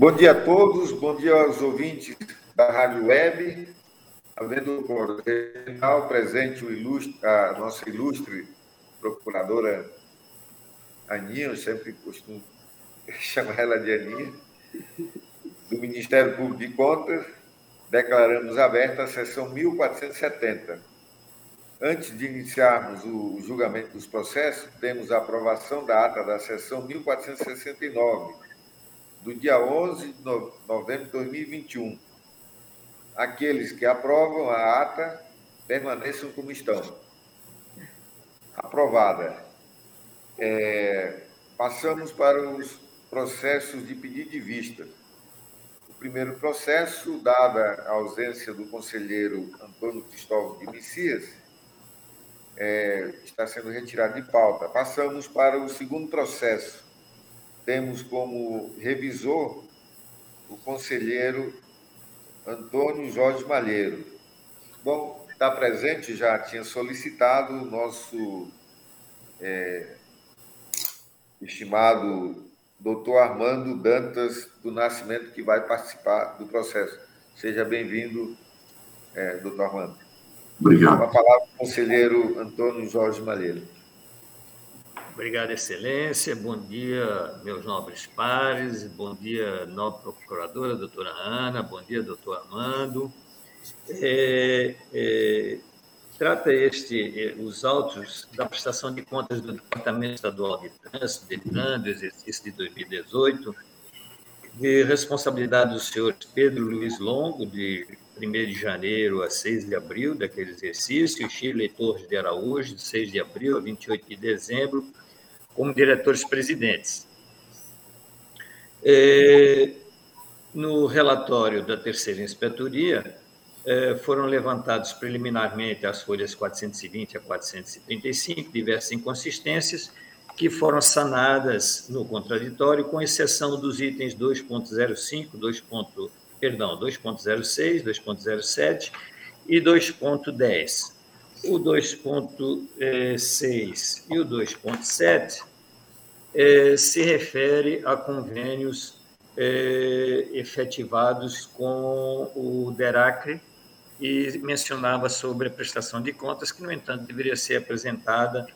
Bom dia a todos, bom dia aos ouvintes da Rádio Web. Havendo o presente o ilustre, a nossa ilustre procuradora Aninha, eu sempre costumo chamar ela de Aninha, do Ministério Público de Contas, declaramos aberta a sessão 1470. Antes de iniciarmos o julgamento dos processos, temos a aprovação da ata da sessão 1469, do dia 11 de novembro de 2021. Aqueles que aprovam a ata permaneçam como estão. Aprovada. É, passamos para os processos de pedido de vista. O primeiro processo, dada a ausência do conselheiro Antônio Cristóvão de Messias, é, está sendo retirado de pauta. Passamos para o segundo processo. Temos como revisor o conselheiro Antônio Jorge Malheiro. Bom, está presente, já tinha solicitado o nosso é, estimado doutor Armando Dantas do Nascimento, que vai participar do processo. Seja bem-vindo, é, doutor Armando. Obrigado. Com a palavra o conselheiro Antônio Jorge Malheiro. Obrigado, Excelência. Bom dia, meus nobres pares. Bom dia, nobre procuradora, doutora Ana. Bom dia, doutor Armando. É, é, trata este, é, os autos da prestação de contas do Departamento Estadual de Trânsito, DETRAN, do exercício de 2018, de responsabilidade do senhor Pedro Luiz Longo, de 1 de janeiro a 6 de abril daquele exercício, Chile Torres de Araújo, de 6 de abril a 28 de dezembro, como diretores-presidentes. É, no relatório da terceira inspetoria, é, foram levantados preliminarmente as folhas 420 a 435, diversas inconsistências, que foram sanadas no contraditório, com exceção dos itens 2.05, 2.05, perdão, 2.06, 2.07 e 2.10. O 2.6 e o 2.7 é, se refere a convênios é, efetivados com o DERACRE e mencionava sobre a prestação de contas, que, no entanto, deveria ser apresentada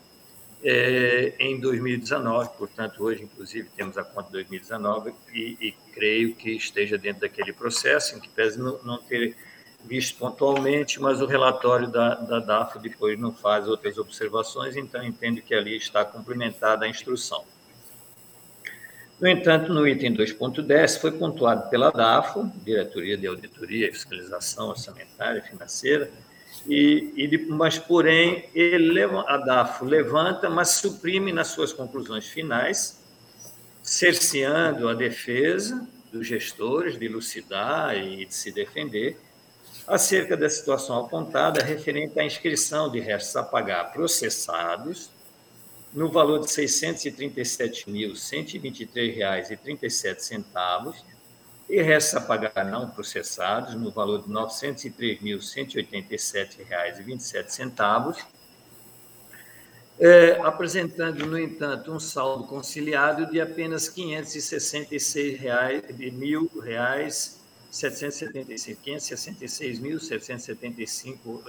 é, em 2019, portanto, hoje, inclusive, temos a conta de 2019 e, e creio que esteja dentro daquele processo, em que pese não, não ter visto pontualmente, mas o relatório da, da DAFO depois não faz outras observações, então entendo que ali está complementada a instrução. No entanto, no item 2.10 foi pontuado pela DAFO, Diretoria de Auditoria e Fiscalização Orçamentária e Financeira, e, e, mas, porém, ele, a DAFO levanta, mas suprime nas suas conclusões finais, cerceando a defesa dos gestores de elucidar e de se defender acerca da situação apontada referente à inscrição de restos a pagar processados no valor de R$ 637.123,37 e restos a pagar não processados no valor de R$ 903.187,27, é, apresentando, no entanto, um saldo conciliado de apenas R$ 566.775,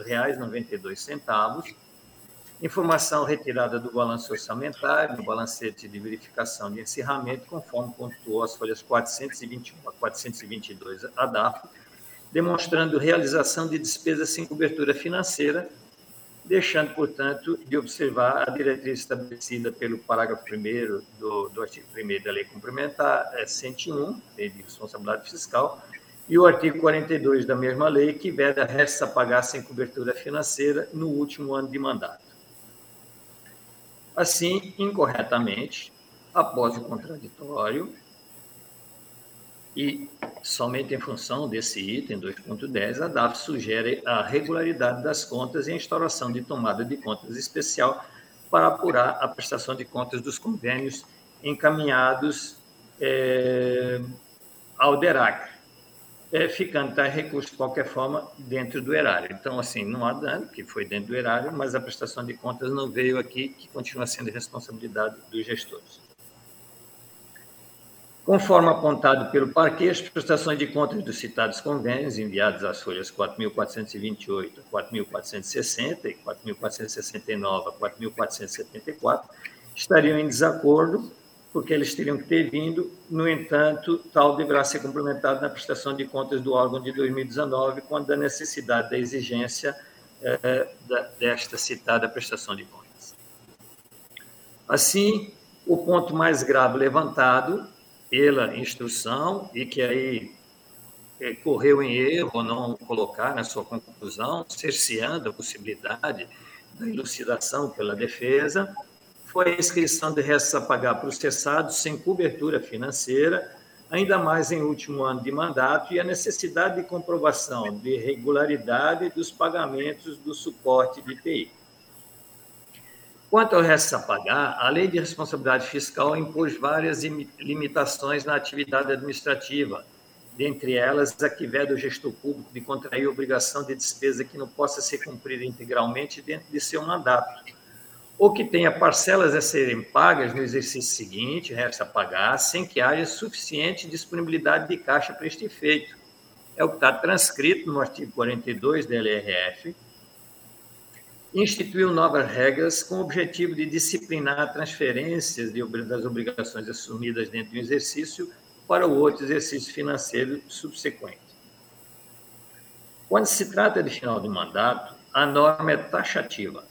informação retirada do balanço orçamentário, no balancete de verificação de encerramento, conforme pontuou as folhas 421 a 422 a DAF, demonstrando realização de despesas sem cobertura financeira, deixando, portanto, de observar a diretriz estabelecida pelo parágrafo 1 do, do artigo 1 da Lei Complementar 101, é, Lei de Responsabilidade Fiscal, e o artigo 42 da mesma lei, que veda restos a pagar sem cobertura financeira no último ano de mandato. Assim, incorretamente, após o contraditório, e somente em função desse item 2.10, a DAF sugere a regularidade das contas e a instauração de tomada de contas especial para apurar a prestação de contas dos convênios encaminhados é, ao DERAC, é, ficando tal recurso, de qualquer forma, dentro do erário. Então, assim, não há dano, que foi dentro do erário, mas a prestação de contas não veio aqui, que continua sendo responsabilidade dos gestores. Conforme apontado pelo parquê, as prestações de contas dos citados convênios, enviados às folhas 4.428 a 4.460 e 4.469 a 4.474, estariam em desacordo, porque eles teriam que ter vindo, no entanto, tal deverá ser complementado na prestação de contas do órgão de 2019, quando a necessidade da exigência eh, desta citada prestação de contas. Assim, o ponto mais grave levantado pela instrução e que aí é, correu em erro não colocar na sua conclusão, cerceando a possibilidade da elucidação pela defesa, foi a inscrição de restos a pagar processados sem cobertura financeira, ainda mais em último ano de mandato, e a necessidade de comprovação de regularidade dos pagamentos do suporte de TI. Quanto ao resto a pagar, a Lei de Responsabilidade Fiscal impôs várias limitações na atividade administrativa, dentre elas a que veda o gestor público de contrair obrigação de despesa que não possa ser cumprida integralmente dentro de seu mandato, ou que tenha parcelas a serem pagas no exercício seguinte, resta pagar, sem que haja suficiente disponibilidade de caixa para este efeito. É o que está transcrito no artigo 42 da LRF, instituiu novas regras com o objetivo de disciplinar transferências de, das obrigações assumidas dentro do exercício para o outro exercício financeiro subsequente. Quando se trata de final de mandato, a norma é taxativa,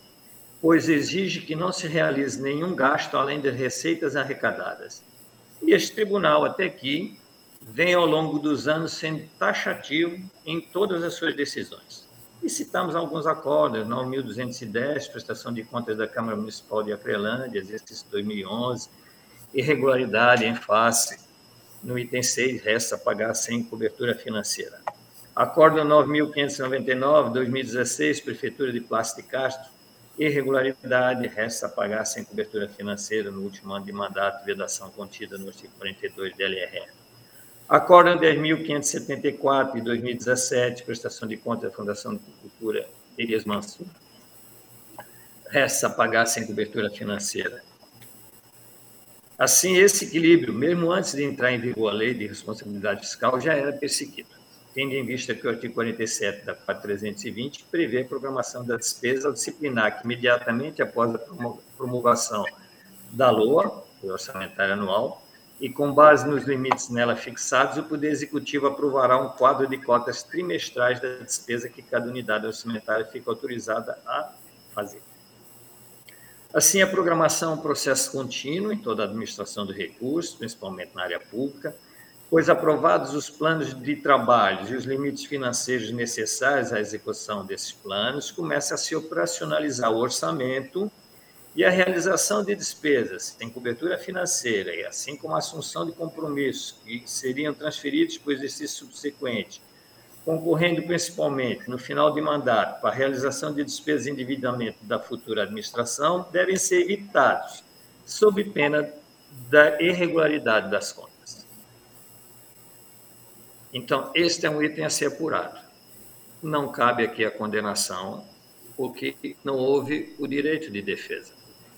pois exige que não se realize nenhum gasto além das receitas arrecadadas. E este tribunal, até aqui, vem ao longo dos anos sendo taxativo em todas as suas decisões. E citamos alguns acordos, no 1210, prestação de contas da Câmara Municipal de Acrelândia, exercício 2011, irregularidade em face, no item 6, resta pagar sem cobertura financeira. Acordo 9.599, 2016, Prefeitura de Plástico de Castro, irregularidade, resta pagar sem cobertura financeira no último ano de mandato, vedação contida no artigo 42 da LRF. Acórdão 10.574 de 2017, prestação de contas da Fundação de Cultura Elias Mansur. Resta pagar sem cobertura financeira. Assim, esse equilíbrio, mesmo antes de entrar em vigor a lei de responsabilidade fiscal, já era perseguido, tendo em vista que o artigo 47 da 4320 prevê a programação da despesa disciplinar que, imediatamente após a promulgação da LOA, o orçamentário anual, e, com base nos limites nela fixados, o Poder Executivo aprovará um quadro de cotas trimestrais da despesa que cada unidade orçamentária fica autorizada a fazer. Assim, a programação é um processo contínuo em toda a administração de recursos, principalmente na área pública, pois aprovados os planos de trabalho e os limites financeiros necessários à execução desses planos, começa a se operacionalizar o orçamento e a realização de despesas tem cobertura financeira, e assim como a assunção de compromissos que seriam transferidos para o exercício subsequente, concorrendo principalmente no final de mandato para a realização de despesas de endividamento da futura administração, devem ser evitados, sob pena da irregularidade das contas. Então, este é um item a ser apurado. Não cabe aqui a condenação, porque não houve o direito de defesa.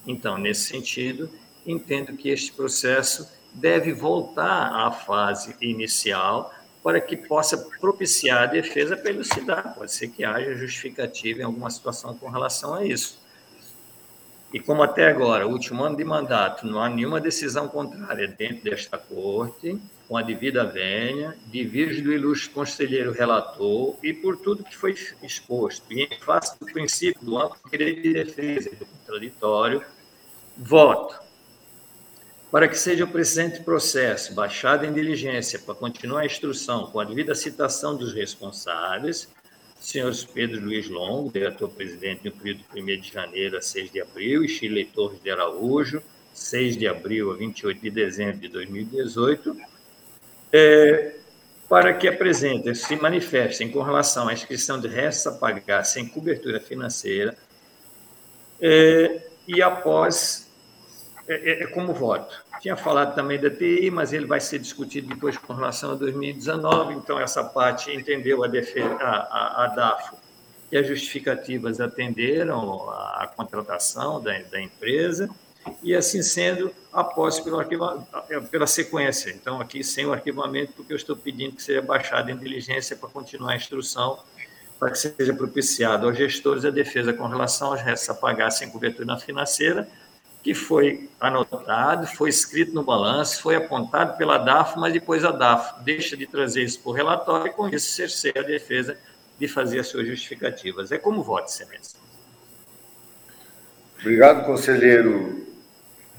Então, nesse sentido, entendo que este processo deve voltar à fase inicial para que possa propiciar a defesa para elucidar. Pode ser que haja justificativa em alguma situação com relação a isso. E como até agora, último ano de mandato, não há nenhuma decisão contrária dentro desta corte, com a devida vênia, divirge do ilustre conselheiro relator e por tudo que foi exposto, e em face do princípio do amplo direito de defesa e do contraditório, Voto para que seja o presente processo baixado em diligência para continuar a instrução com a devida citação dos responsáveis, senhores Pedro Luiz Longo, diretor-presidente no período de 1 de janeiro a 6 de abril, e Chile Torres de Araújo, 6 de abril a 28 de dezembro de 2018, é, para que apresentem, se manifestem com relação à inscrição de restos a pagar sem cobertura financeira é, e após é, é, é, como voto. Tinha falado também da TI, mas ele vai ser discutido depois com relação a 2019, então essa parte entendeu a, a, a, a DAFO e as justificativas atenderam a contratação da, da empresa e, assim sendo, a posse pelo pela sequência. Então, aqui sem o arquivamento, porque eu estou pedindo que seja baixado em diligência para continuar a instrução, para que seja propiciado aos gestores a defesa com relação aos restos a pagar sem cobertura financeira, que foi anotado, foi escrito no balanço, foi apontado pela DAF, mas depois a DAF deixa de trazer isso para o relatório e, com isso, cerceia a defesa de fazer as suas justificativas. É como voto, Excelência. Obrigado, conselheiro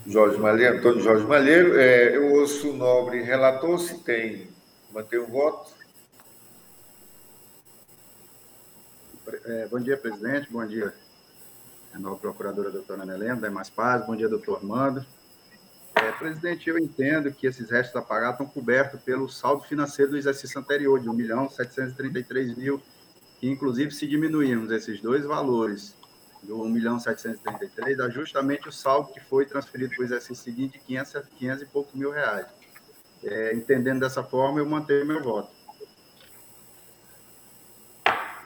Jorge Malheiro, Antônio Jorge Malheiro. É, eu ouço o nobre relator, se tem, manter o voto. É, bom dia, presidente. Bom dia, a nova procuradora doutora Ana Helena, Mais Paz. Bom dia, doutor Armando. É, presidente, eu entendo que esses restos a pagar estão cobertos pelo saldo financeiro do exercício anterior, de 1 milhão 733 mil, que inclusive se diminuirmos esses dois valores, do 1 milhão 733, dá justamente o saldo que foi transferido para o exercício seguinte, de 500, 500 e poucos mil reais. É, entendendo dessa forma, eu mantenho meu voto.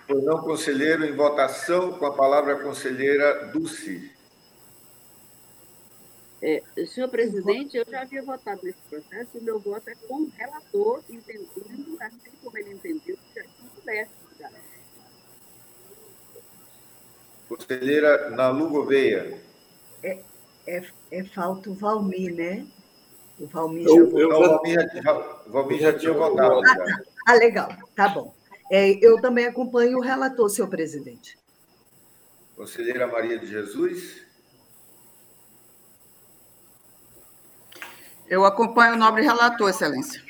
Pois não, conselheiro, em votação, com a palavra a conselheira Dulce. É, senhor presidente, eu já havia votado nesse processo e meu voto é com o relator, entendendo, assim como ele entendeu, que já cobertos. Já. Conselheira Nalu Gouveia. É, é, é falta o Valmir, né? O Valmir já votou. o Valmir já, Valmir já tinha votado. Ah, ah, legal, tá bom. É, eu também acompanho o relator, senhor presidente. Conselheira Maria de Jesus. Eu acompanho o nobre relator, excelência.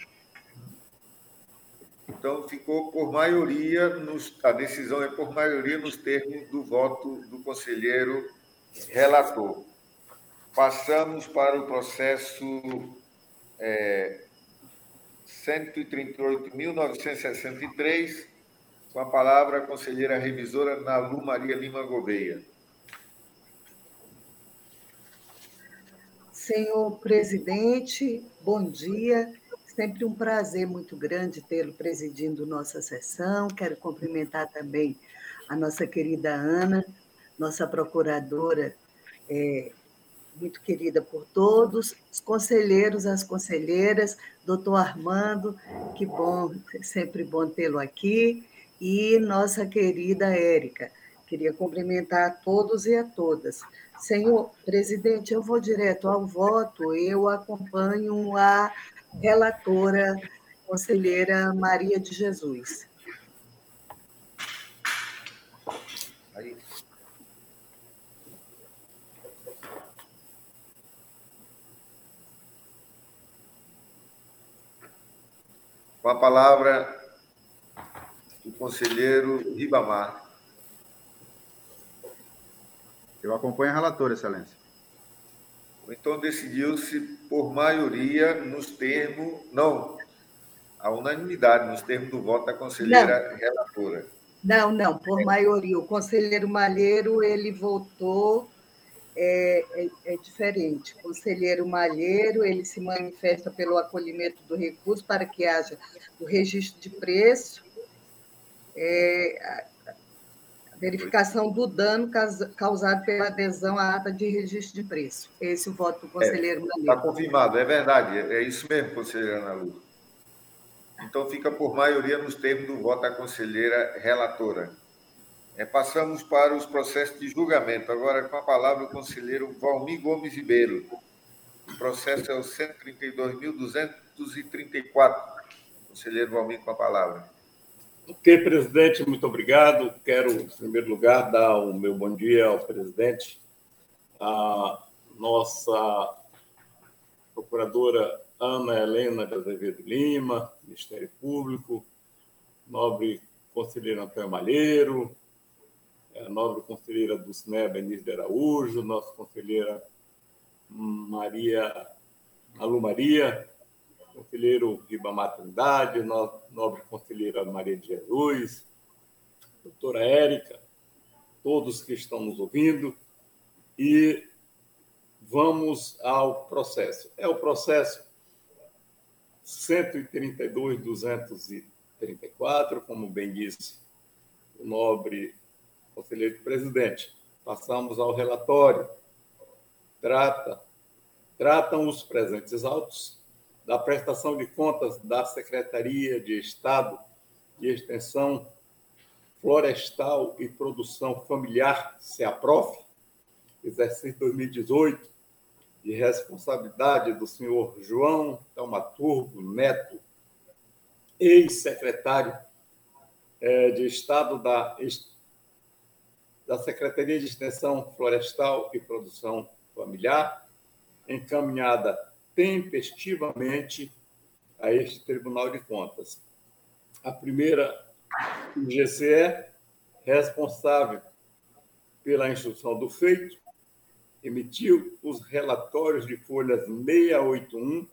Então, ficou por maioria, nos, a decisão é por maioria nos termos do voto do conselheiro relator. Passamos para o processo é, 138.963, com a palavra a conselheira revisora Nalu Maria Lima Gouveia. Senhor presidente, bom dia. Sempre um prazer muito grande tê-lo presidindo nossa sessão. Quero cumprimentar também a nossa querida Ana, nossa procuradora, é, muito querida por todos, os conselheiros, as conselheiras, doutor Armando, que bom, sempre bom tê-lo aqui, e nossa querida Érica. Queria cumprimentar a todos e a todas. Senhor presidente, eu vou direto ao voto, eu acompanho a relatora, conselheira Maria de Jesus. Aí. Com a palavra, o conselheiro Ribamar. Eu acompanho a relatora, excelência. Então decidiu-se por maioria nos termos, não, a unanimidade nos termos do voto da conselheira não. relatora. Não, não, por maioria. O conselheiro Malheiro, ele votou é, é, é, diferente. O conselheiro Malheiro, ele se manifesta pelo acolhimento do recurso para que haja o registro de preço, é, verificação do dano causado pela adesão à ata de registro de preço. Esse é o voto do conselheiro é, Está confirmado, é verdade, é isso mesmo, conselheira Ana Lu. Então, fica por maioria nos termos do voto da conselheira relatora. É, passamos para os processos de julgamento. Agora, com a palavra, o conselheiro Valmir Gomes Ribeiro. O processo é o 132.234. Conselheiro Valmir, com a palavra. Ok, presidente, muito obrigado. Quero, em primeiro lugar, dar o meu bom dia ao presidente, a nossa procuradora Ana Helena de Azevedo Lima, Ministério Público, nobre conselheiro Antônio Malheiro, a nobre conselheira SNE, Benício de Araújo, nossa conselheira Maria, Alu Maria, conselheiro Ribamar Trindade, nobre conselheira Maria de Jesus, doutora Érica, todos que estão nos ouvindo, e vamos ao processo. É o processo 132.234, como bem disse o nobre conselheiro presidente. Passamos ao relatório. trata, tratam os presentes autos da prestação de contas da Secretaria de Estado de Extensão Florestal e Produção Familiar, SEAPROF, exercício 2018, de responsabilidade do senhor João Taumaturgo Neto, ex-secretário é, de Estado da, da Secretaria de Extensão Florestal e Produção Familiar, encaminhada tempestivamente a este Tribunal de Contas. A primeira, o GCE, responsável pela instrução do feito, emitiu os relatórios de folhas 681,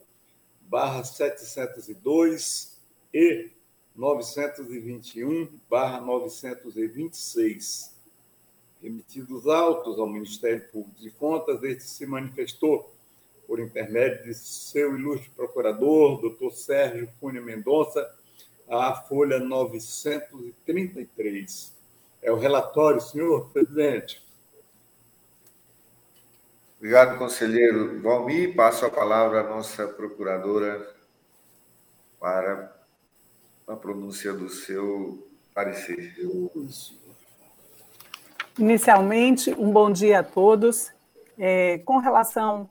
barra 702 e 921, barra 926. Emitidos autos ao Ministério Público de Contas, este se manifestou por intermédio de seu ilustre procurador, doutor Sérgio Cunha Mendonça, à folha 933. É o relatório, senhor presidente. Obrigado, conselheiro Valmir. Passo a palavra à nossa procuradora para a pronúncia do seu parecer. Inicialmente, um bom dia a todos. É, com relação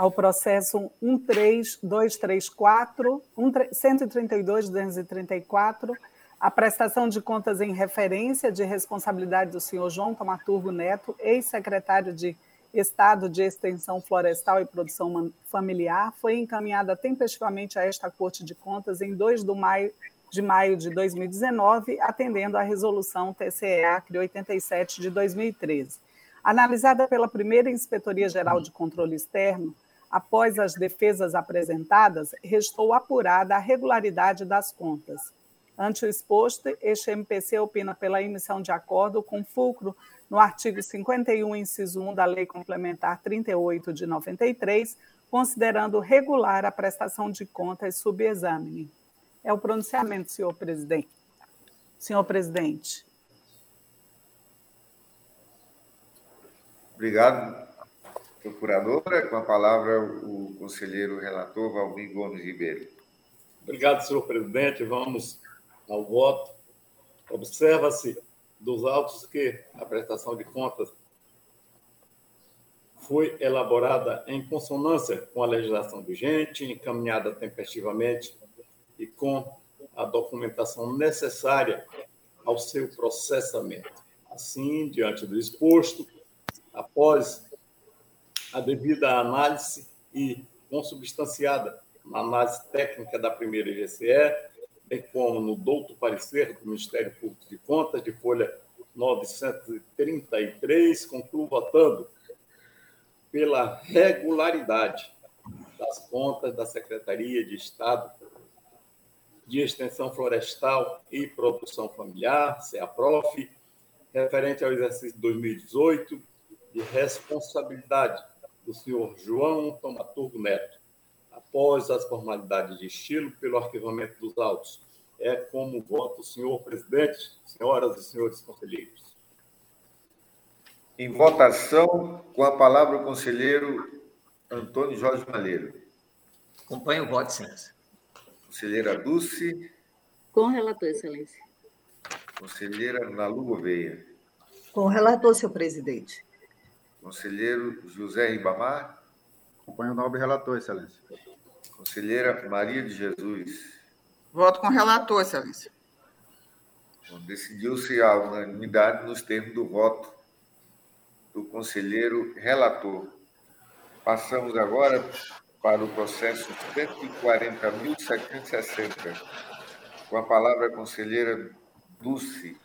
ao processo 13234, 132.234, a prestação de contas em referência de responsabilidade do senhor João Tomaturgo Neto, ex-secretário de Estado de Extensão Florestal e Produção Familiar, foi encaminhada tempestivamente a esta Corte de Contas em 2 de maio, de maio de 2019, atendendo à resolução TCE-ACRE 87 de 2013. Analisada pela primeira Inspetoria Geral de Controle Externo, após as defesas apresentadas, restou apurada a regularidade das contas. Ante o exposto, este MPC opina pela emissão de acordo com fulcro no artigo 51, inciso 1 da Lei Complementar 38 de 93, considerando regular a prestação de contas subexame. É o pronunciamento, senhor presidente. Senhor presidente. Obrigado, procuradora. Com a palavra, o conselheiro relator Valmir Gomes Ribeiro. Obrigado, senhor presidente. Vamos ao voto. Observa-se dos autos que a prestação de contas foi elaborada em consonância com a legislação vigente, encaminhada tempestivamente e com a documentação necessária ao seu processamento. Assim, diante do exposto, após a devida análise e consubstanciada na análise técnica da primeira IGCE, bem como no douto parecer do Ministério Público de Contas, de folha 933, concluo votando pela regularidade das contas da Secretaria de Estado de Extensão Florestal e Produção Familiar, CEAPROF, referente ao exercício de 2018, de responsabilidade do senhor João Tomaturgo Neto, após as formalidades de estilo, pelo arquivamento dos autos. É como voto o senhor presidente, senhoras e senhores conselheiros. Em votação, com a palavra o conselheiro Antônio Jorge Malheiro. Acompanho o voto, senhora. Conselheira Dulce. Com relator, excelência. Conselheira Nalu Gouveia. Com relator, senhor presidente. Conselheiro José Ribamar. Acompanho o nobre relator, excelência. Conselheira Maria de Jesus. Voto com relator, excelência. Decidiu-se a unanimidade nos termos do voto do conselheiro relator. Passamos agora para o processo 140.760. Com a palavra a conselheira Dulce.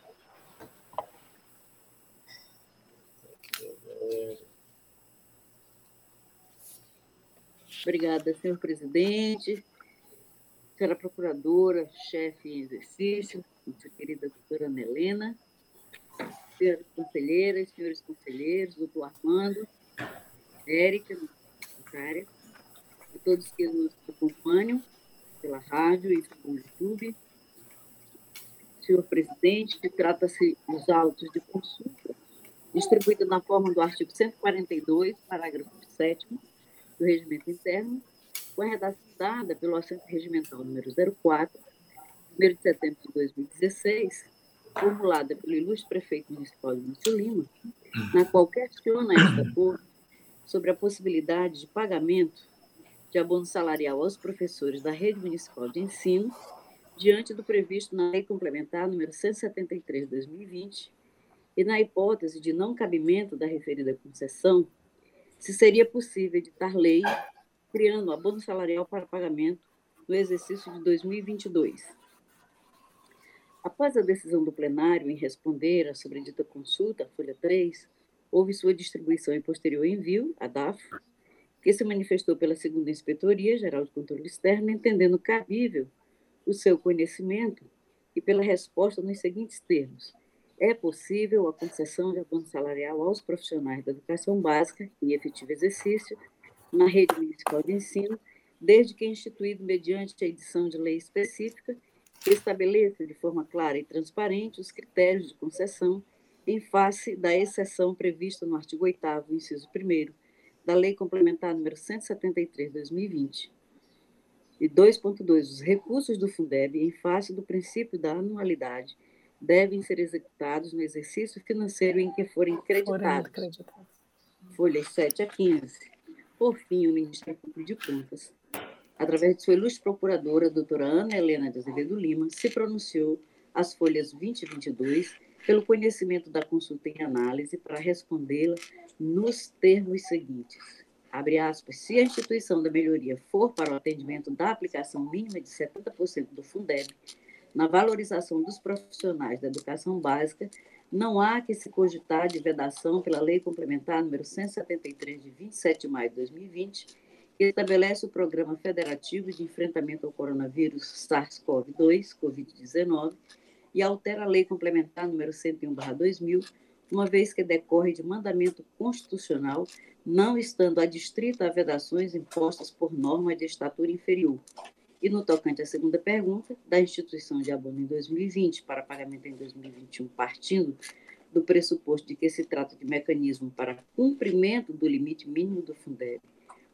Obrigada, senhor presidente, senhora procuradora, chefe em exercício, nossa querida doutora Ana Helena, senhoras conselheiras, senhores conselheiros, doutor Armando, Érica, secretária, a todos que nos acompanham pela rádio e pelo YouTube. Senhor presidente, trata-se dos autos de consulta distribuída na forma do artigo 142, parágrafo 7 do Regimento Interno, foi redatada pelo Assento Regimental número 04, 1 de setembro de 2016, formulada pelo ilustre prefeito municipal de Múcio Lima, na qual questiona esta Corte sobre a possibilidade de pagamento de abono salarial aos professores da rede municipal de ensino, diante do previsto na Lei Complementar número 173 de 2020, e na hipótese de não cabimento da referida concessão, se seria possível editar lei criando abono salarial para pagamento no exercício de 2022. Após a decisão do plenário em responder à sobredita consulta, folha 3, houve sua distribuição e posterior envio, a DAF, que se manifestou pela segunda Inspetoria Geral de Controle Externo, entendendo cabível o seu conhecimento e pela resposta nos seguintes termos. É possível a concessão de abono salarial aos profissionais da educação básica em efetivo exercício na rede municipal de ensino, desde que instituído mediante a edição de lei específica que estabeleça de forma clara e transparente os critérios de concessão em face da exceção prevista no artigo 8 inciso 1 da Lei Complementar número 173, 2020. E 2.2. Os recursos do Fundeb, em face do princípio da anualidade, devem ser executados no exercício financeiro em que forem creditados. Folhas 7 a 15. Por fim, o Ministério Público de Contas, através de sua ilustre procuradora, doutora Ana Helena de Azevedo Lima, se pronunciou às folhas 20 e 22 pelo conhecimento da consulta em análise para respondê-la nos termos seguintes. Abre aspas, se a instituição da melhoria for para o atendimento da aplicação mínima de 70% do Fundeb na valorização dos profissionais da educação básica, não há que se cogitar de vedação pela Lei Complementar número 173, de 27 de maio de 2020, que estabelece o Programa Federativo de Enfrentamento ao Coronavírus SARS-CoV-2, Covid-19, e altera a Lei Complementar número 101/2000, uma vez que decorre de mandamento constitucional, não estando adstrita a vedações impostas por norma de estatura inferior. E no tocante à segunda pergunta, da instituição de abono em 2020 para pagamento em 2021, partindo do pressuposto de que se trata de mecanismo para cumprimento do limite mínimo do Fundeb,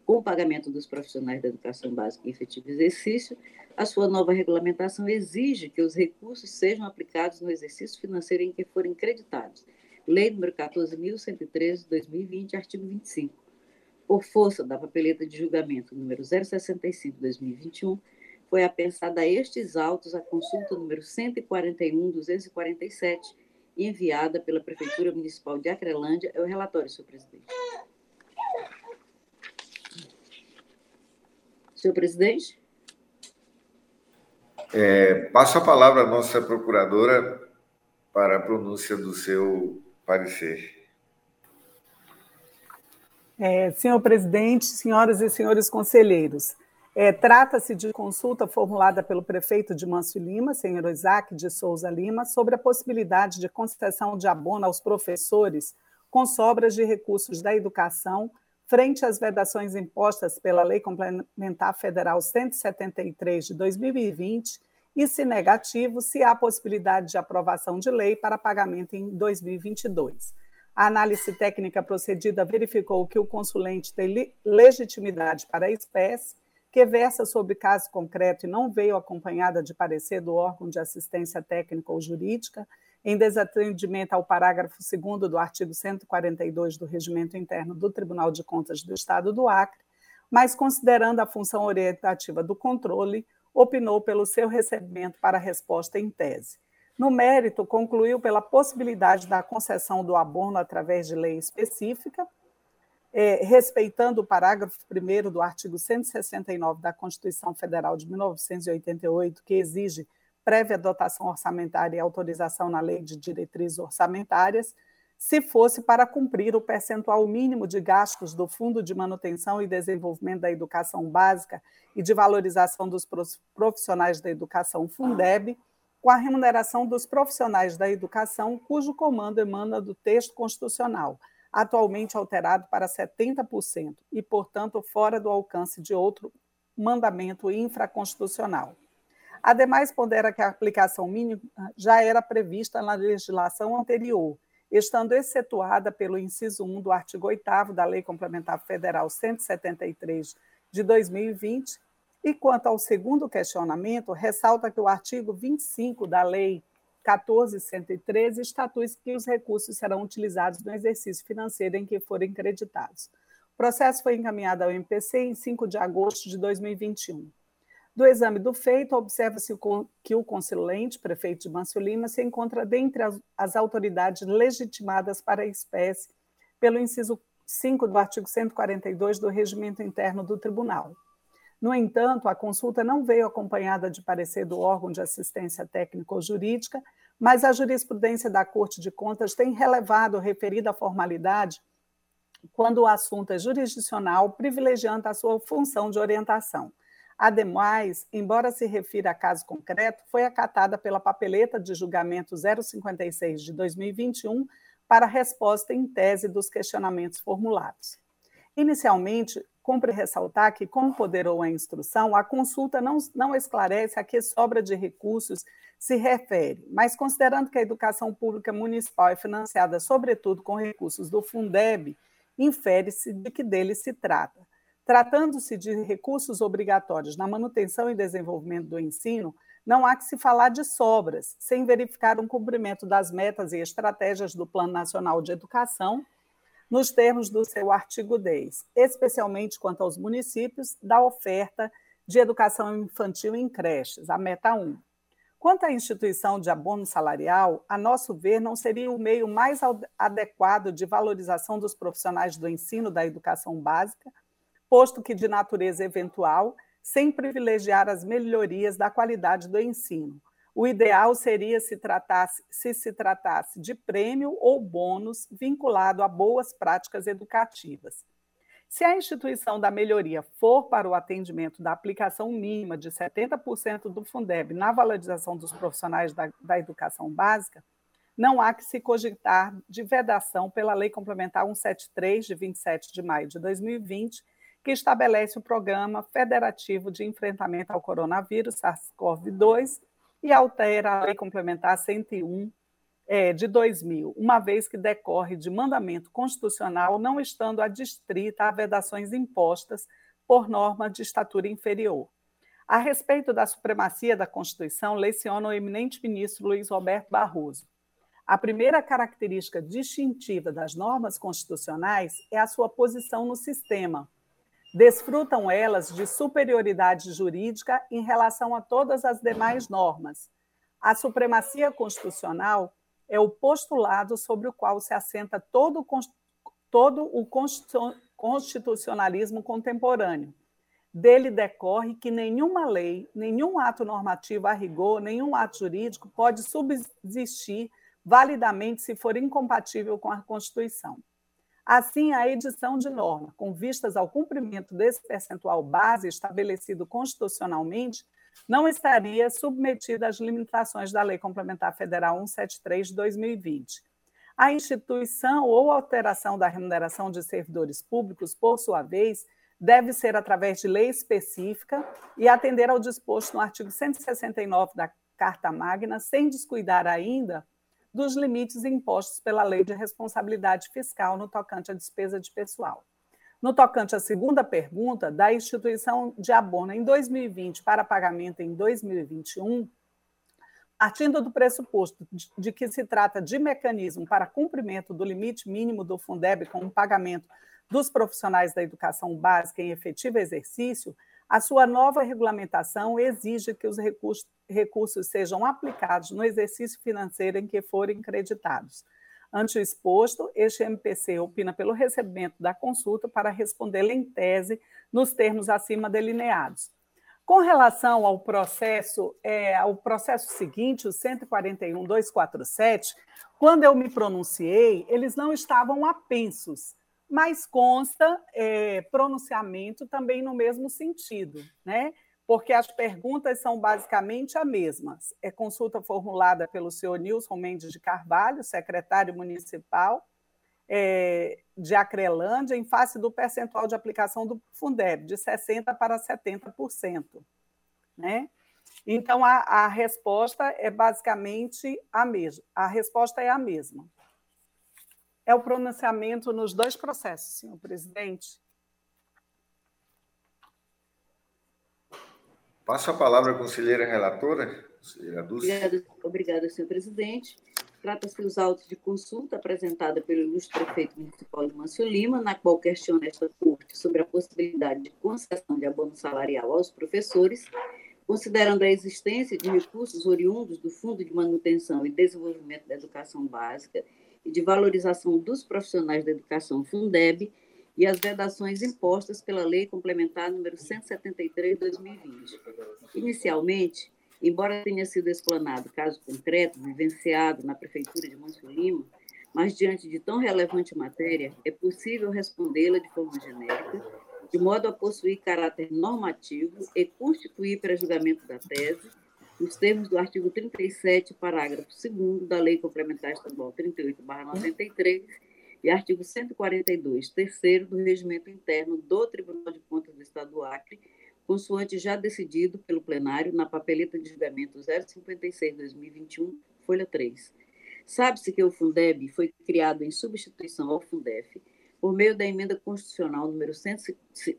com o pagamento dos profissionais da educação básica em efetivo exercício, a sua nova regulamentação exige que os recursos sejam aplicados no exercício financeiro em que forem creditados. Lei nº 14.113, 2020, artigo 25. Por força da papeleta de julgamento número 065, 2021, foi apensada a estes autos a consulta número 141.247, enviada pela Prefeitura Municipal de Acrelândia. É o relatório, senhor presidente. Senhor presidente? É, passo a palavra à nossa procuradora para a pronúncia do seu parecer. É, senhor presidente, senhoras e senhores conselheiros, é, trata-se de consulta formulada pelo prefeito de Mâncio Lima, senhor Isaac de Souza Lima, sobre a possibilidade de concessão de abono aos professores com sobras de recursos da educação frente às vedações impostas pela Lei Complementar Federal 173 de 2020 e, se negativo, se há possibilidade de aprovação de lei para pagamento em 2022. A análise técnica procedida verificou que o consulente tem legitimidade para a espécie, que versa sobre caso concreto e não veio acompanhada de parecer do órgão de assistência técnica ou jurídica, em desatendimento ao parágrafo 2 do artigo 142 do Regimento Interno do Tribunal de Contas do Estado do Acre, mas considerando a função orientativa do controle, opinou pelo seu recebimento para resposta em tese. No mérito, concluiu pela possibilidade da concessão do abono através de lei específica, é, respeitando o parágrafo 1 do artigo 169 da Constituição Federal de 1988, que exige prévia dotação orçamentária e autorização na Lei de Diretrizes Orçamentárias, se fosse para cumprir o percentual mínimo de gastos do Fundo de Manutenção e Desenvolvimento da Educação Básica e de Valorização dos Profissionais da Educação, Fundeb, com a remuneração dos profissionais da educação, cujo comando emana do texto constitucional, atualmente alterado para 70%, e, portanto, fora do alcance de outro mandamento infraconstitucional. Ademais, pondera que a aplicação mínima já era prevista na legislação anterior estando excetuada pelo inciso 1 do artigo 8 da Lei Complementar Federal 173 de 2020. E quanto ao segundo questionamento, ressalta que o artigo 25 da Lei 14.113 estatui que os recursos serão utilizados no exercício financeiro em que forem creditados. O processo foi encaminhado ao MPC em 5 de agosto de 2021. Do exame do feito, observa-se que o consulente, prefeito de Mancio Lima, se encontra dentre as autoridades legitimadas para a espécie pelo inciso 5 do artigo 142 do Regimento Interno do Tribunal. No entanto, a consulta não veio acompanhada de parecer do órgão de assistência técnico-jurídica, mas a jurisprudência da Corte de Contas tem relevado referida formalidade quando o assunto é jurisdicional, privilegiando a sua função de orientação. Ademais, embora se refira a caso concreto, foi acatada pela papeleta de julgamento 056 de 2021 para resposta em tese dos questionamentos formulados. Inicialmente, cumpre ressaltar que, como poderou a instrução, a consulta não, não esclarece a que sobra de recursos se refere, mas considerando que a educação pública municipal é financiada, sobretudo, com recursos do Fundeb, infere-se de que dele se trata. Tratando-se de recursos obrigatórios na manutenção e desenvolvimento do ensino, não há que se falar de sobras, sem verificar um cumprimento das metas e estratégias do Plano Nacional de Educação nos termos do seu artigo 10, especialmente quanto aos municípios da oferta de educação infantil em creches, a Meta 1. Quanto à instituição de abono salarial, a nosso ver, não seria o meio mais adequado de valorização dos profissionais do ensino da educação básica, posto que de natureza eventual, sem privilegiar as melhorias da qualidade do ensino, o ideal seria se, tratasse, se se tratasse de prêmio ou bônus vinculado a boas práticas educativas. Se a instituição da melhoria for para o atendimento da aplicação mínima de 70% do Fundeb na valorização dos profissionais da, da educação básica, não há que se cogitar de vedação pela Lei Complementar 173, de 27 de maio de 2020, que estabelece o Programa Federativo de Enfrentamento ao Coronavírus, SARS-CoV-2, e altera a Lei Complementar 101 é, de 2000, uma vez que decorre de mandamento constitucional, não estando adstrita a vedações impostas por norma de estatura inferior. A respeito da supremacia da Constituição, leciona o eminente ministro Luiz Roberto Barroso. A primeira característica distintiva das normas constitucionais é a sua posição no sistema, Desfrutam elas de superioridade jurídica em relação a todas as demais normas. A supremacia constitucional é o postulado sobre o qual se assenta todo, todo o constitucionalismo contemporâneo. Dele decorre que nenhuma lei, nenhum ato normativo a rigor, nenhum ato jurídico pode subsistir validamente se for incompatível com a Constituição. Assim, a edição de norma, com vistas ao cumprimento desse percentual base estabelecido constitucionalmente, não estaria submetida às limitações da Lei Complementar Federal 173 de 2020. A instituição ou alteração da remuneração de servidores públicos, por sua vez, deve ser através de lei específica e atender ao disposto no artigo 169 da Carta Magna, sem descuidar ainda dos limites impostos pela Lei de Responsabilidade Fiscal no tocante à despesa de pessoal. No tocante à segunda pergunta, da instituição de abono em 2020 para pagamento em 2021, partindo do pressuposto de que se trata de mecanismo para cumprimento do limite mínimo do Fundeb com o pagamento dos profissionais da educação básica em efetivo exercício, a sua nova regulamentação exige que os recursos, recursos sejam aplicados no exercício financeiro em que forem creditados. Ante o exposto, este MPC opina pelo recebimento da consulta para responder em tese nos termos acima delineados. Com relação ao processo, é, ao processo seguinte, o 141.247, quando eu me pronunciei, eles não estavam apensos mas consta é, pronunciamento também no mesmo sentido, né? Porque as perguntas são basicamente as mesmas. É consulta formulada pelo senhor Nilson Mendes de Carvalho, secretário municipal é, de Acrelândia, em face do percentual de aplicação do Fundeb, de 60% para 70%. Né? Então, a, a resposta é basicamente a mesma. A resposta é a mesma. É o pronunciamento nos dois processos, senhor presidente. Passo a palavra à conselheira relatora, conselheira Dulce. Obrigada, obrigada, senhor presidente. Trata-se dos autos de consulta apresentada pelo ilustre prefeito municipal de Mâncio Lima, na qual questiona esta corte sobre a possibilidade de concessão de abono salarial aos professores, considerando a existência de recursos oriundos do Fundo de Manutenção e Desenvolvimento da Educação Básica e de Valorização dos Profissionais da Educação Fundeb e as vedações impostas pela Lei Complementar número 173 de 2020. Inicialmente, embora tenha sido explanado caso concreto vivenciado na Prefeitura de Monte Lima, mas diante de tão relevante matéria, é possível respondê-la de forma genérica, de modo a possuir caráter normativo e constituir para julgamento da tese, nos termos do artigo 37, parágrafo 2 da Lei Complementar Estadual 38/93 e artigo 142, terceiro do Regimento Interno do Tribunal de Contas do Estado do Acre, consoante já decidido pelo plenário na papeleta de julgamento 056-2021, folha 3. Sabe-se que o Fundeb foi criado em substituição ao Fundef por meio da emenda constitucional número, 100,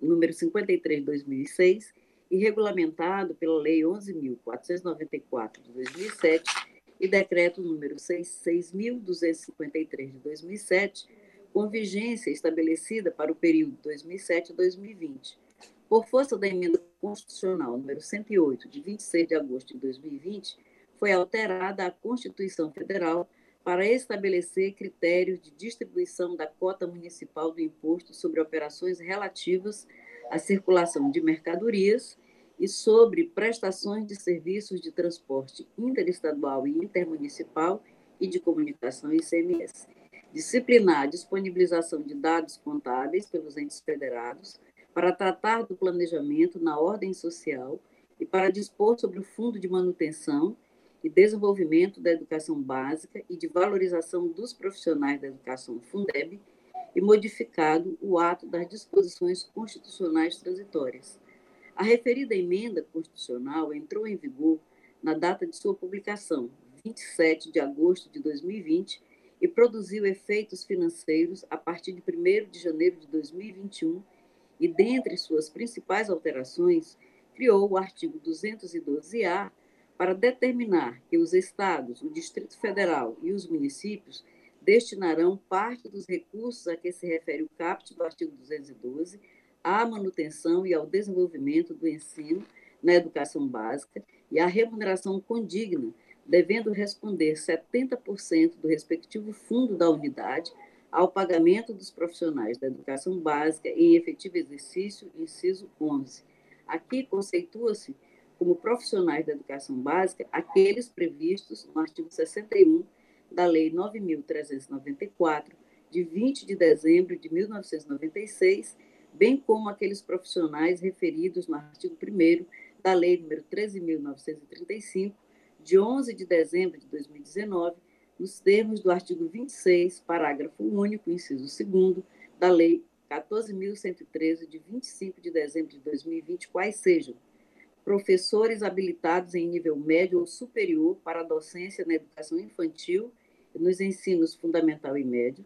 número 53 de 2006 e regulamentado pela Lei 11.494 de 2007 e decreto número 6.253 de 2007, com vigência estabelecida para o período 2007 a 2020 por força da emenda constitucional número 108, de 26 de agosto de 2020, foi alterada a Constituição Federal para estabelecer critérios de distribuição da cota municipal do imposto sobre operações relativas à circulação de mercadorias e sobre prestações de serviços de transporte interestadual e intermunicipal e de comunicação ICMS. Disciplinar a disponibilização de dados contábeis pelos entes federados para tratar do planejamento na ordem social e para dispor sobre o Fundo de Manutenção e Desenvolvimento da Educação Básica e de Valorização dos Profissionais da Educação Fundeb e modificado o ato das disposições constitucionais transitórias. A referida emenda constitucional entrou em vigor na data de sua publicação, 27 de agosto de 2020, e produziu efeitos financeiros a partir de 1 de janeiro de 2021 e, dentre suas principais alterações, criou o artigo 212-A para determinar que os estados, o Distrito Federal e os municípios destinarão parte dos recursos a que se refere o caput do artigo 212 à manutenção e ao desenvolvimento do ensino na educação básica e à remuneração condigna, devendo responder 70% do respectivo fundo da unidade ao pagamento dos profissionais da educação básica em efetivo exercício, inciso 11. Aqui conceitua-se como profissionais da educação básica aqueles previstos no artigo 61 da Lei 9.394, de 20 de dezembro de 1996, bem como aqueles profissionais referidos no artigo 1 da Lei nº 13.935, de 11 de dezembro de 2019, nos termos do artigo 26, parágrafo único, inciso 2 da Lei 14.113, de 25 de dezembro de 2020, quais sejam professores habilitados em nível médio ou superior para a docência na educação infantil nos ensinos fundamental e médio,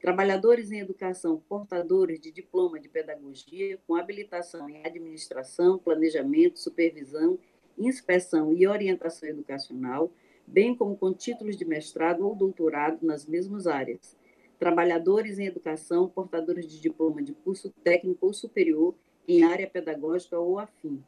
trabalhadores em educação portadores de diploma de pedagogia com habilitação em administração, planejamento, supervisão, inspeção e orientação educacional, bem como com títulos de mestrado ou doutorado nas mesmas áreas. Trabalhadores em educação, portadores de diploma de curso técnico ou superior em área pedagógica ou afim.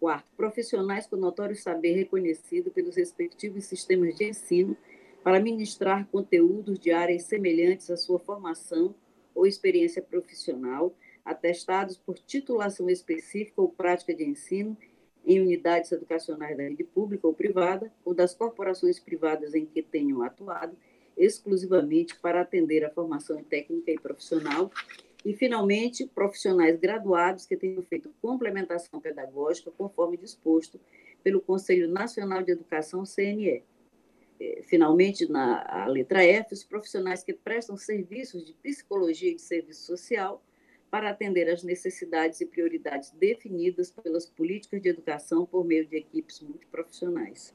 Quarto, profissionais com notório saber reconhecido pelos respectivos sistemas de ensino para ministrar conteúdos de áreas semelhantes à sua formação ou experiência profissional, atestados por titulação específica ou prática de ensino em unidades educacionais da rede pública ou privada ou das corporações privadas em que tenham atuado exclusivamente para atender a formação técnica e profissional e, finalmente, profissionais graduados que tenham feito complementação pedagógica conforme disposto pelo Conselho Nacional de Educação, CNE. É, finalmente, na letra F, os profissionais que prestam serviços de psicologia e de serviço social para atender às necessidades e prioridades definidas pelas políticas de educação por meio de equipes multiprofissionais.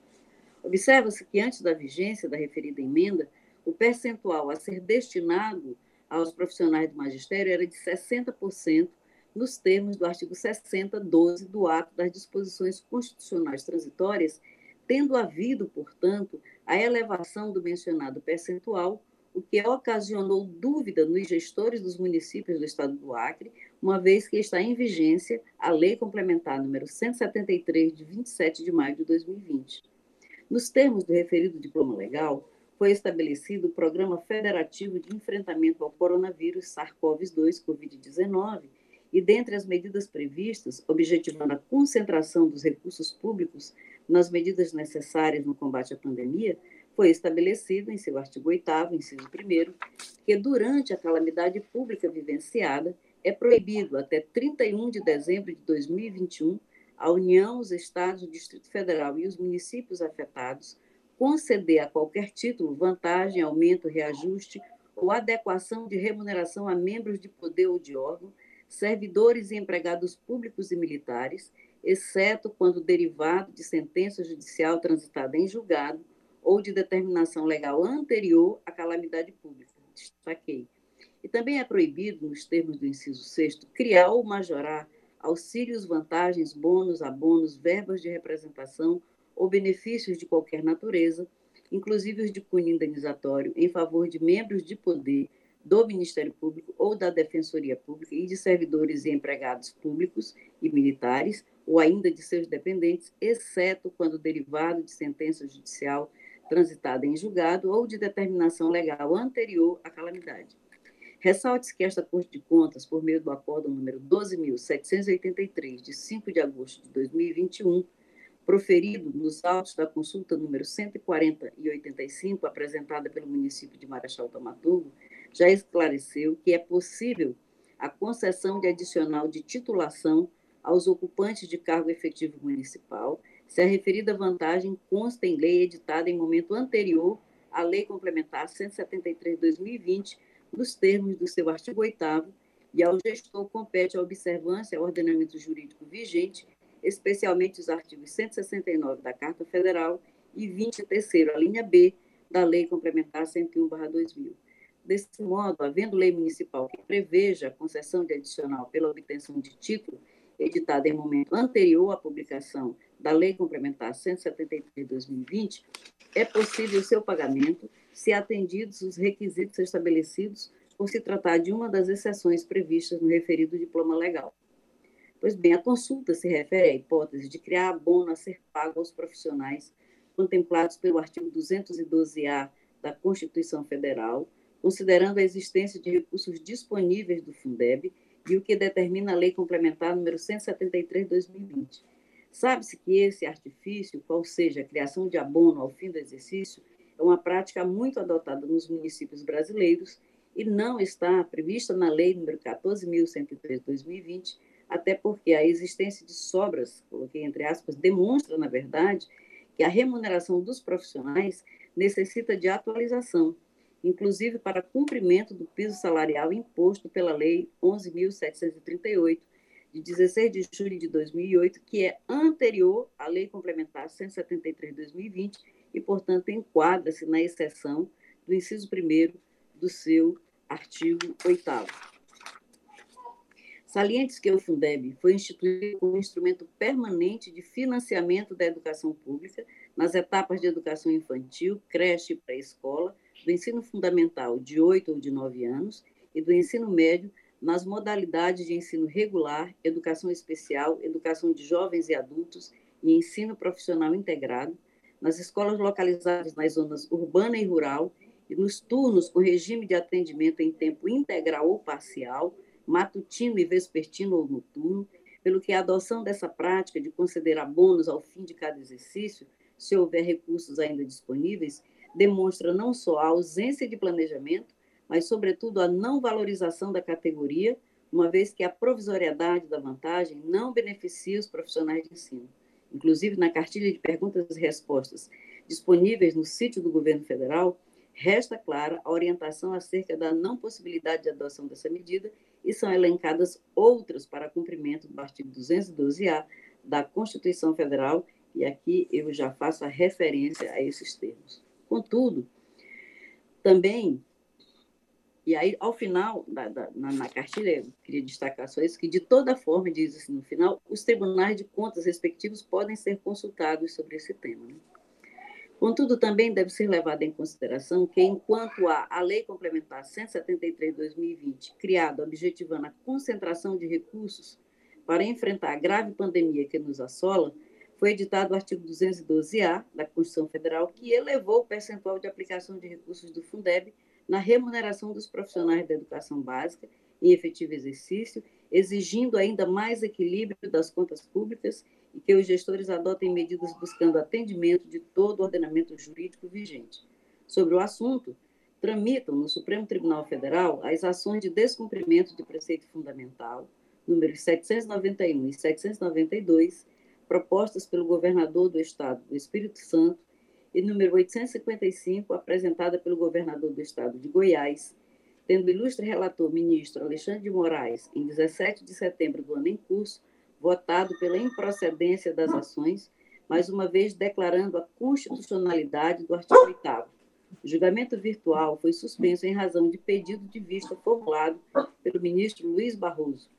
Observa-se que, antes da vigência da referida emenda, o percentual a ser destinado aos profissionais do magistério era de 60% nos termos do artigo 60, 12 do ato das disposições constitucionais transitórias, tendo havido, portanto, a elevação do mencionado percentual, o que ocasionou dúvida nos gestores dos municípios do estado do Acre, uma vez que está em vigência a Lei Complementar número 173, de 27 de maio de 2020. Nos termos do referido diploma legal, foi estabelecido o Programa Federativo de Enfrentamento ao Coronavírus SARS-CoV-2, Covid-19, e dentre as medidas previstas, objetivando a concentração dos recursos públicos nas medidas necessárias no combate à pandemia, foi estabelecido, em seu artigo 8 inciso 1 que durante a calamidade pública vivenciada, é proibido até 31 de dezembro de 2021 a União, os Estados, o Distrito Federal e os municípios afetados conceder a qualquer título vantagem, aumento, reajuste ou adequação de remuneração a membros de poder ou de órgão, servidores e empregados públicos e militares, exceto quando derivado de sentença judicial transitada em julgado ou de determinação legal anterior à calamidade pública. Destaquei. E também é proibido, nos termos do inciso 6, criar ou majorar auxílios, vantagens, bônus, abonos, verbas de representação ou benefícios de qualquer natureza, inclusive os de cunho indenizatório, em favor de membros de poder do Ministério Público ou da Defensoria Pública e de servidores e empregados públicos e militares, ou ainda de seus dependentes, exceto quando derivado de sentença judicial transitada em julgado ou de determinação legal anterior à calamidade. Ressalte-se que esta Corte de Contas, por meio do Acordo número 12.783, de 5 de agosto de 2021, proferido nos autos da consulta número 140 e 85, apresentada pelo município de Marechal Tamaturgo, já esclareceu que é possível a concessão de adicional de titulação aos ocupantes de cargo efetivo municipal, se a referida vantagem consta em lei editada em momento anterior à Lei Complementar 173/2020, nos termos do seu artigo 8 e ao gestor compete a observância ao ordenamento jurídico vigente especialmente os artigos 169 da Carta Federal e 23 a linha B da Lei Complementar 101/2000. Desse modo, havendo lei municipal que preveja a concessão de adicional pela obtenção de título editada em momento anterior à publicação da Lei Complementar 173/2020, é possível seu pagamento se atendidos os requisitos estabelecidos por se tratar de uma das exceções previstas no referido diploma legal. Pois bem, a consulta se refere à hipótese de criar abono a ser pago aos profissionais contemplados pelo artigo 212-A da Constituição Federal, considerando a existência de recursos disponíveis do Fundeb e o que determina a Lei Complementar número 173/2020. Sabe-se que esse artifício, qual seja a criação de abono ao fim do exercício, é uma prática muito adotada nos municípios brasileiros e não está prevista na Lei número 14.103/2020 até porque a existência de sobras, coloquei entre aspas, demonstra, na verdade, que a remuneração dos profissionais necessita de atualização, inclusive para cumprimento do piso salarial imposto pela Lei 11.738, de 16 de julho de 2008, que é anterior à Lei Complementar 173/2020 e, portanto, enquadra-se na exceção do inciso 1 do seu artigo 8 Salientes que o Fundeb foi instituído como instrumento permanente de financiamento da educação pública nas etapas de educação infantil, creche e pré-escola, do ensino fundamental de 8 ou de 9 anos e do ensino médio nas modalidades de ensino regular, educação especial, educação de jovens e adultos e ensino profissional integrado, nas escolas localizadas nas zonas urbana e rural e nos turnos com regime de atendimento em tempo integral ou parcial, matutino e vespertino ou noturno, pelo que a adoção dessa prática de conceder abonos ao fim de cada exercício, se houver recursos ainda disponíveis, demonstra não só a ausência de planejamento, mas, sobretudo, a não valorização da categoria, uma vez que a provisoriedade da vantagem não beneficia os profissionais de ensino. Inclusive, na cartilha de perguntas e respostas disponíveis no sítio do governo federal, resta clara a orientação acerca da não possibilidade de adoção dessa medida e são elencadas outras para cumprimento do artigo 212-A da Constituição Federal, e aqui eu já faço a referência a esses termos. Contudo, Também, e aí, ao final, da, da, na, na, cartilha, eu queria destacar só isso, que de toda forma, diz assim no final, os tribunais de contas respectivos podem ser consultados sobre esse tema. Né? Contudo, também deve ser levado em consideração que, enquanto há a Lei Complementar 173-2020, criada objetivando a concentração de recursos para enfrentar a grave pandemia que nos assola, foi editado o artigo 212-A da Constituição Federal, que elevou o percentual de aplicação de recursos do Fundeb na remuneração dos profissionais da educação básica em efetivo exercício, exigindo ainda mais equilíbrio das contas públicas e que os gestores adotem medidas buscando atendimento de todo o ordenamento jurídico vigente. Sobre o assunto, tramitam no Supremo Tribunal Federal as ações de descumprimento de preceito fundamental, números 791 e 792, propostas pelo governador do Estado do Espírito Santo, e número 855, apresentada pelo governador do Estado de Goiás, tendo o ilustre relator ministro Alexandre de Moraes, em 17 de setembro do ano em curso, votado pela improcedência das ações, mais uma vez declarando a constitucionalidade do artigo 8 O julgamento virtual foi suspenso em razão de pedido de vista formulado pelo ministro Luiz Barroso.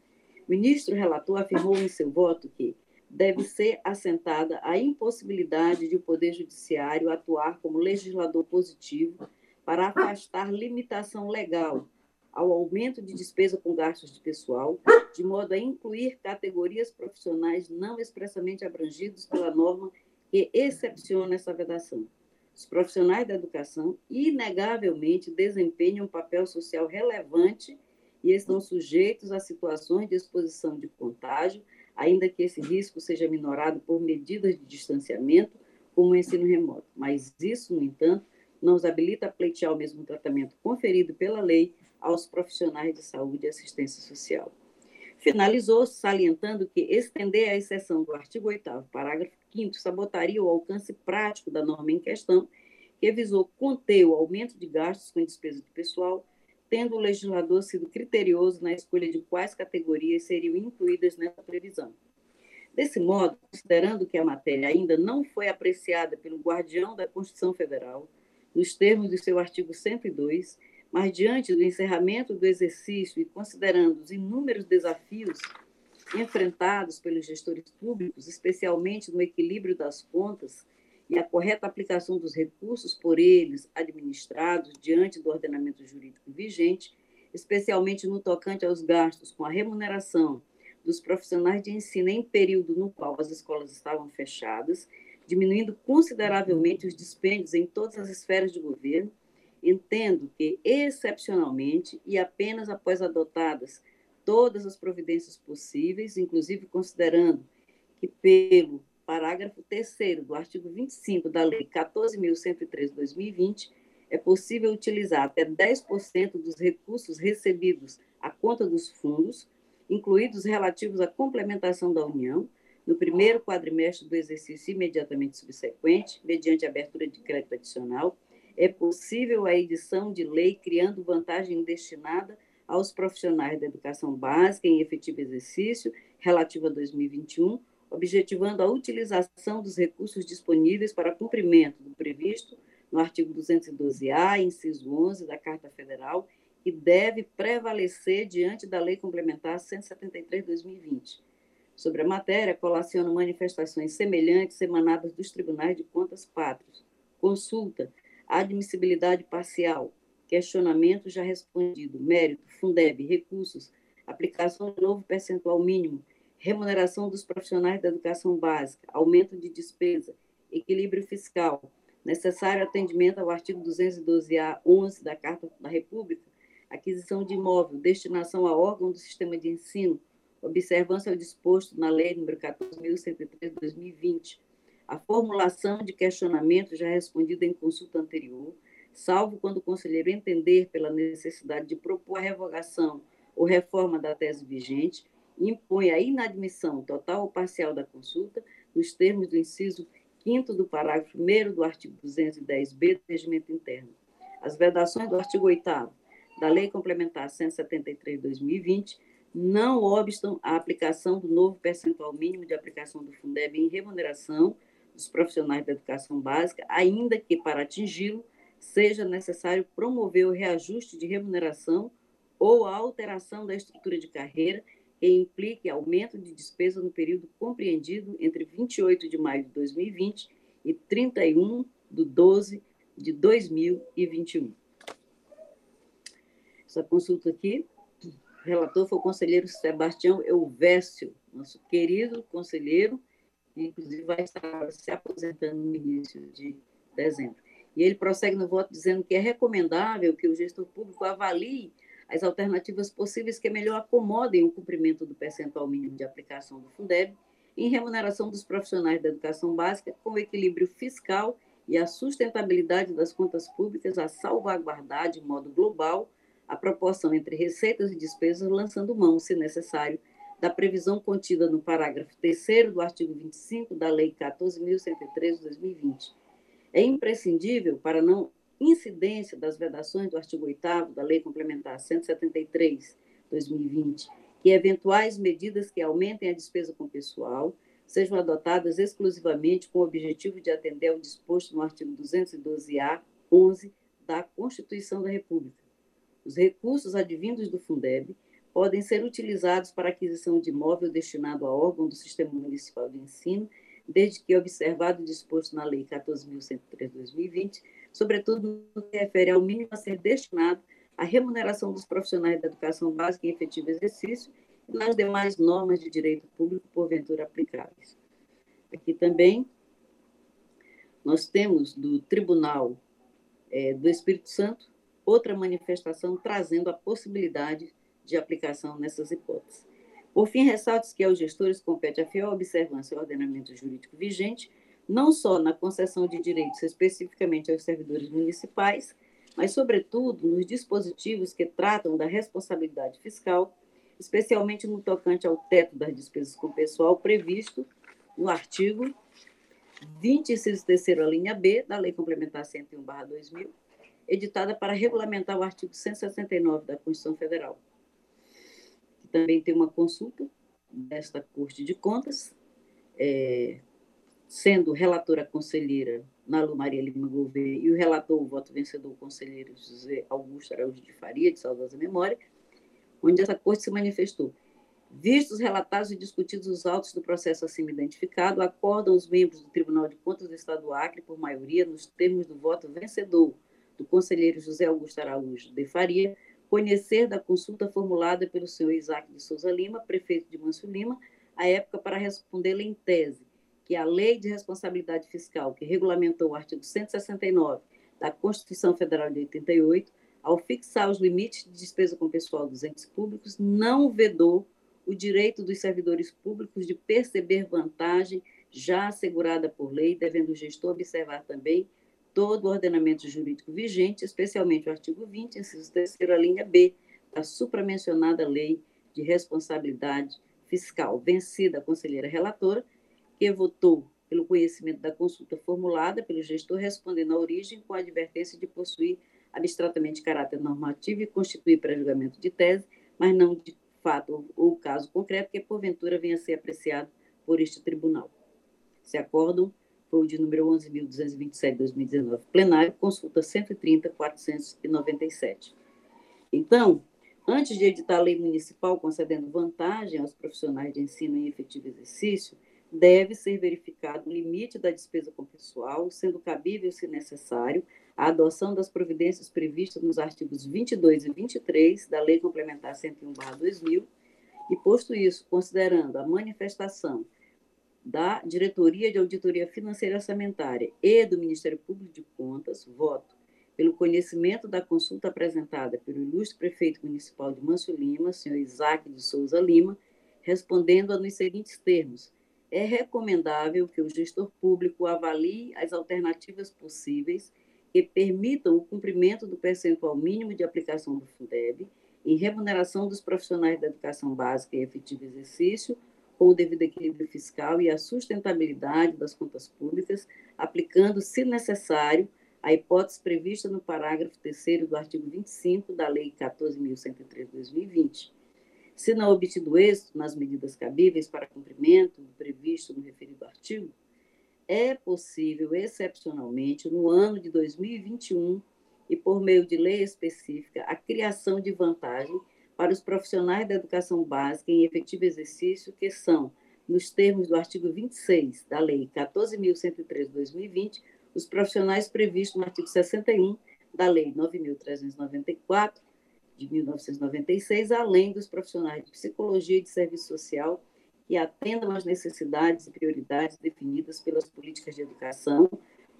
O ministro relator afirmou em seu voto que deve ser assentada a impossibilidade de o Poder Judiciário atuar como legislador positivo para afastar limitação legal ao aumento de despesa com gastos de pessoal, de modo a incluir categorias profissionais não expressamente abrangidos pela norma que excepciona essa vedação. Os profissionais da educação, inegavelmente, desempenham um papel social relevante e estão sujeitos a situações de exposição de contágio, ainda que esse risco seja minorado por medidas de distanciamento, como o ensino remoto. Mas isso, no entanto, não os habilita a pleitear o mesmo tratamento conferido pela lei aos profissionais de saúde e assistência social. Finalizou salientando que estender a exceção do artigo 8 parágrafo 5 sabotaria o alcance prático da norma em questão, que visou conter o aumento de gastos com despesa de pessoal, tendo o legislador sido criterioso na escolha de quais categorias seriam incluídas nessa previsão. Desse modo, considerando que a matéria ainda não foi apreciada pelo guardião da Constituição Federal, nos termos do seu artigo 102, mas diante do encerramento do exercício e considerando os inúmeros desafios enfrentados pelos gestores públicos, especialmente no equilíbrio das contas e a correta aplicação dos recursos por eles administrados diante do ordenamento jurídico vigente, especialmente no tocante aos gastos com a remuneração dos profissionais de ensino em período no qual as escolas estavam fechadas, diminuindo consideravelmente os dispêndios em todas as esferas de governo, Entendo que, excepcionalmente, e apenas após adotadas todas as providências possíveis, inclusive considerando que, pelo parágrafo 3 do artigo 25 da Lei 14.103-2020, é possível utilizar até 10% dos recursos recebidos à conta dos fundos, incluídos relativos à complementação da União, no primeiro quadrimestre do exercício imediatamente subsequente, mediante abertura de crédito adicional, é possível a edição de lei criando vantagem destinada aos profissionais da educação básica em efetivo exercício relativo a 2021, objetivando a utilização dos recursos disponíveis para cumprimento do previsto no artigo 212-A, inciso 11 da Carta Federal, que deve prevalecer diante da Lei Complementar 173/2020. Sobre a matéria, colaciono manifestações semelhantes emanadas dos tribunais de contas pátrios. Consulta admissibilidade parcial, questionamento já respondido, mérito, Fundeb, recursos, aplicação de novo percentual mínimo, remuneração dos profissionais da educação básica, aumento de despesa, equilíbrio fiscal, necessário atendimento ao artigo 212-A 11 da Carta da República, aquisição de imóvel, destinação a órgão do sistema de ensino, observância ao disposto na Lei nº 14.103/2020, a formulação de questionamento já respondido em consulta anterior, salvo quando o conselheiro entender pela necessidade de propor a revogação ou reforma da tese vigente, impõe a inadmissão total ou parcial da consulta nos termos do inciso 5 do parágrafo 1 do artigo 210b do Regimento Interno. As vedações do artigo 8 da Lei Complementar 173/2020 não obstam a aplicação do novo percentual mínimo de aplicação do Fundeb em remuneração dos profissionais da educação básica, ainda que para atingi-lo seja necessário promover o reajuste de remuneração ou a alteração da estrutura de carreira que implique aumento de despesa no período compreendido entre 28 de maio de 2020 e 31 de 12 de 2021. Essa consulta aqui, o relator foi o conselheiro Sebastião Elvésio, nosso querido conselheiro, que inclusive vai estar se aposentando no início de dezembro. E ele prossegue no voto dizendo que é recomendável que o gestor público avalie as alternativas possíveis que melhor acomodem o cumprimento do percentual mínimo de aplicação do Fundeb em remuneração dos profissionais da educação básica com equilíbrio fiscal e a sustentabilidade das contas públicas a salvaguardar de modo global a proporção entre receitas e despesas, lançando mão, se necessário, da previsão contida no parágrafo 3 do artigo 25 da Lei 14.103 de 2020. É imprescindível, para não incidência das vedações do artigo 8 da Lei Complementar 173, 2020, que eventuais medidas que aumentem a despesa com pessoal sejam adotadas exclusivamente com o objetivo de atender ao disposto no artigo 212-A 11 da Constituição da República. Os recursos advindos do Fundeb podem ser utilizados para aquisição de imóvel destinado a órgão do Sistema Municipal de Ensino, desde que observado o disposto na Lei 14.103/2020 sobretudo no que refere ao mínimo a ser destinado à remuneração dos profissionais da educação básica em efetivo exercício e nas demais normas de direito público porventura aplicáveis. Aqui também nós temos do Tribunal é, do Espírito Santo outra manifestação trazendo a possibilidade de aplicação nessas hipóteses. Por fim, ressalto que aos gestores compete a fiel observância ao ordenamento jurídico vigente não só na concessão de direitos especificamente aos servidores municipais, mas, sobretudo, nos dispositivos que tratam da responsabilidade fiscal, especialmente no tocante ao teto das despesas com pessoal previsto no artigo 26 terceiro, a linha B da Lei Complementar 101/2000, editada para regulamentar o artigo 169 da Constituição Federal. Também tem uma consulta desta Corte de Contas, é, sendo relatora conselheira Nalu Maria Lima Gouveia e o relator, o voto vencedor, o conselheiro José Augusto Araújo de Faria, de saudosa memória, onde essa corte se manifestou. Vistos, relatados e discutidos os autos do processo acima identificado, acordam os membros do Tribunal de Contas do Estado do Acre, por maioria, nos termos do voto vencedor do conselheiro José Augusto Araújo de Faria, conhecer da consulta formulada pelo senhor Isaac de Souza Lima, prefeito de Manso Lima, à época para respondê-la em tese, que a Lei de Responsabilidade Fiscal, que regulamentou o artigo 169 da Constituição Federal de 88, ao fixar os limites de despesa com pessoal dos entes públicos, não vedou o direito dos servidores públicos de perceber vantagem já assegurada por lei, devendo o gestor observar também todo o ordenamento jurídico vigente, especialmente o artigo 20, inciso 3 a linha B, da supramencionada Lei de Responsabilidade Fiscal, vencida a conselheira relatora, que votou pelo conhecimento da consulta formulada pelo gestor, respondendo à origem com a advertência de possuir abstratamente caráter normativo e constituir pré-julgamento de tese, mas não de fato ou caso concreto que porventura venha a ser apreciado por este tribunal. Esse acórdão foi o de número 11.227 de 2019, plenário, consulta 130.497. Então, antes de editar a lei municipal concedendo vantagem aos profissionais de ensino em efetivo exercício, deve ser verificado o limite da despesa com pessoal, sendo cabível, se necessário, a adoção das providências previstas nos artigos 22 e 23 da Lei Complementar 101/2000, e posto isso, considerando a manifestação da Diretoria de Auditoria Financeira e Orçamentária e do Ministério Público de Contas, voto pelo conhecimento da consulta apresentada pelo ilustre prefeito municipal de Manso Lima, senhor Isaac de Souza Lima, respondendo-a nos seguintes termos: é recomendável que o gestor público avalie as alternativas possíveis que permitam o cumprimento do percentual mínimo de aplicação do Fundeb em remuneração dos profissionais da educação básica e efetivo exercício, com o devido equilíbrio fiscal e a sustentabilidade das contas públicas, aplicando, se necessário, a hipótese prevista no parágrafo 3 do artigo 25 da Lei 14.103/2020 se não obtido êxito nas medidas cabíveis para cumprimento previsto no referido artigo, é possível, excepcionalmente, no ano de 2021, e, por meio de lei específica, a criação de vantagem para os profissionais da educação básica em efetivo exercício, que são, nos termos do artigo 26 da Lei 14.103/2020, os profissionais previstos no artigo 61 da Lei 9.394 de 1996, além dos profissionais de psicologia e de serviço social que atendam às necessidades e prioridades definidas pelas políticas de educação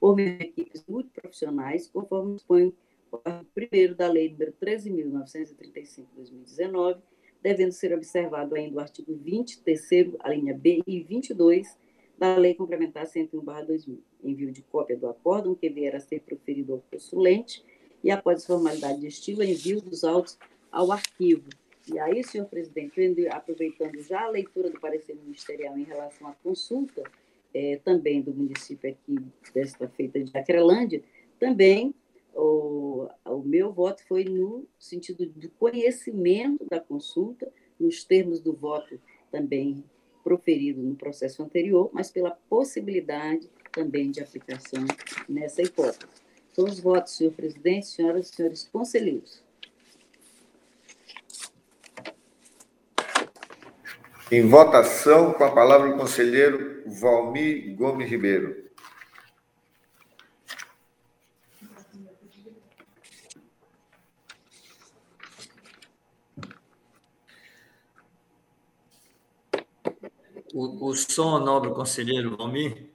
por meio de equipes multiprofissionais, conforme dispõe o 1 da Lei nº 13.935/2019, devendo ser observado ainda o artigo 20, terceiro, a linha B e 22 da Lei Complementar 101/2000. Envio de cópia do acórdão que vier a ser proferido ao consulente e, após a formalidade de estilo, envio dos autos ao arquivo. E aí, senhor presidente, aproveitando já a leitura do parecer ministerial em relação à consulta, é, também do município aqui, desta feita de Acrelândia, também o, o meu voto foi no sentido de conhecimento da consulta, nos termos do voto também proferido no processo anterior, mas pela possibilidade também de aplicação nessa hipótese. São os votos, senhor presidente, senhoras e senhores conselheiros. Em votação, com a palavra o conselheiro Valmir Gomes Ribeiro. O, o som, nobre conselheiro Valmir.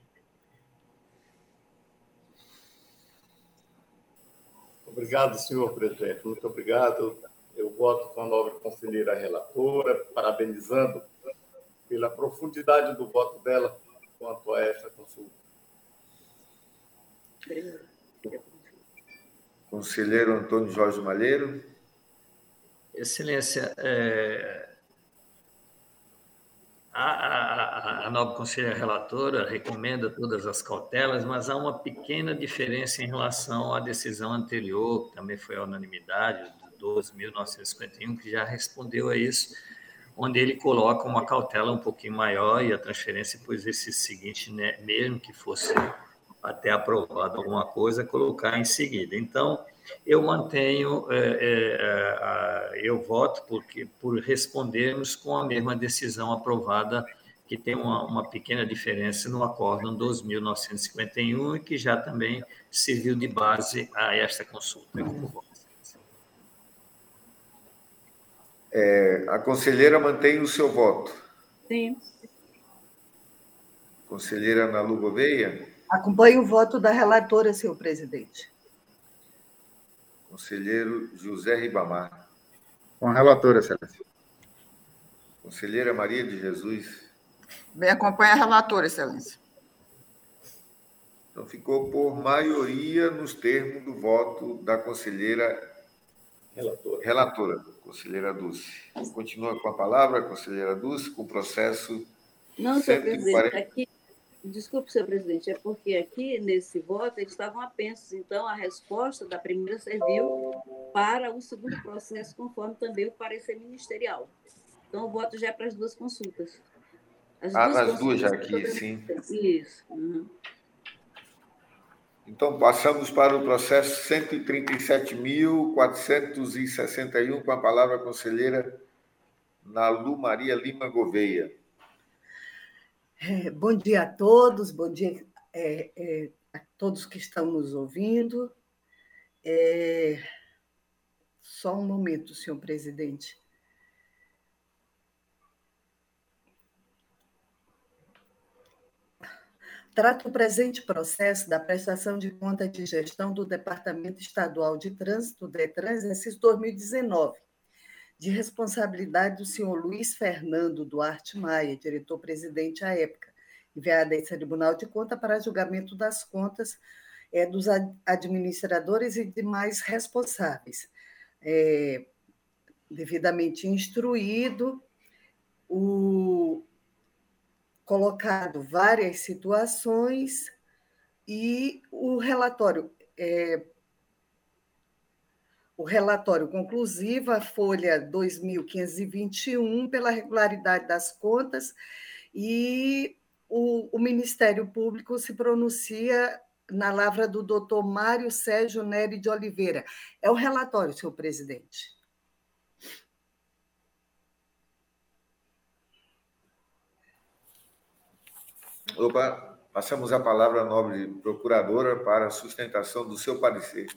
Obrigado, senhor presidente. Muito obrigado. Eu voto com a nobre conselheira relatora, parabenizando pela profundidade do voto dela quanto a essa consulta. Conselheiro Antônio Jorge Malheiro. Excelência, é, a, a, a nobre conselheira relatora recomenda todas as cautelas, mas há uma pequena diferença em relação à decisão anterior, que também foi a unanimidade, do 12.951, que já respondeu a isso, onde ele coloca uma cautela um pouquinho maior e a transferência, pois esse seguinte, né, mesmo que fosse até aprovado alguma coisa, colocar em seguida. Então, eu mantenho, é, é, eu voto porque por respondermos com a mesma decisão aprovada, que tem uma, uma pequena diferença no Acórdão 2.951 e que já também serviu de base a esta consulta. É, a conselheira mantém o seu voto. Sim. Conselheira Ana Lu Gouveia? Acompanho o voto da relatora, senhor presidente. Conselheiro José Ribamar. Com a relatora, excelência. Conselheira Maria de Jesus. Bem, acompanha a relatora, excelência. Então, ficou por maioria nos termos do voto da conselheira Relatora. relatora, conselheira Dulce. Continua com a palavra, conselheira Dulce, com o processo. Não, senhor 140. presidente, aqui, desculpe, senhor presidente, é porque aqui nesse voto eles estavam apensos, então a resposta da primeira serviu para o segundo processo, conforme também o parecer ministerial. Então o voto já é para as duas consultas. As Ah, nas duas já aqui, sim. Isso. uhum. Então, passamos para o processo 137.461, com a palavra a conselheira Nalu Maria Lima Gouveia. É, bom dia a todos, bom dia é, é, a todos que estão nos ouvindo. É, só um momento, senhor presidente. Trata o presente processo da prestação de conta de gestão do Departamento Estadual de Trânsito, DETRAN, exercício 2019, de responsabilidade do senhor Luiz Fernando Duarte Maia, diretor-presidente à época, enviada em Tribunal de Conta para julgamento das contas é, dos ad- administradores e demais responsáveis. É, devidamente instruído, o, colocado várias situações e o relatório é, o relatório conclusivo, a folha 2521, pela regularidade das contas, e o, o Ministério Público se pronuncia na lavra do doutor Mário Sérgio Nery de Oliveira. É o relatório, senhor presidente. Opa, passamos a palavra à nobre procuradora para a sustentação do seu parecer.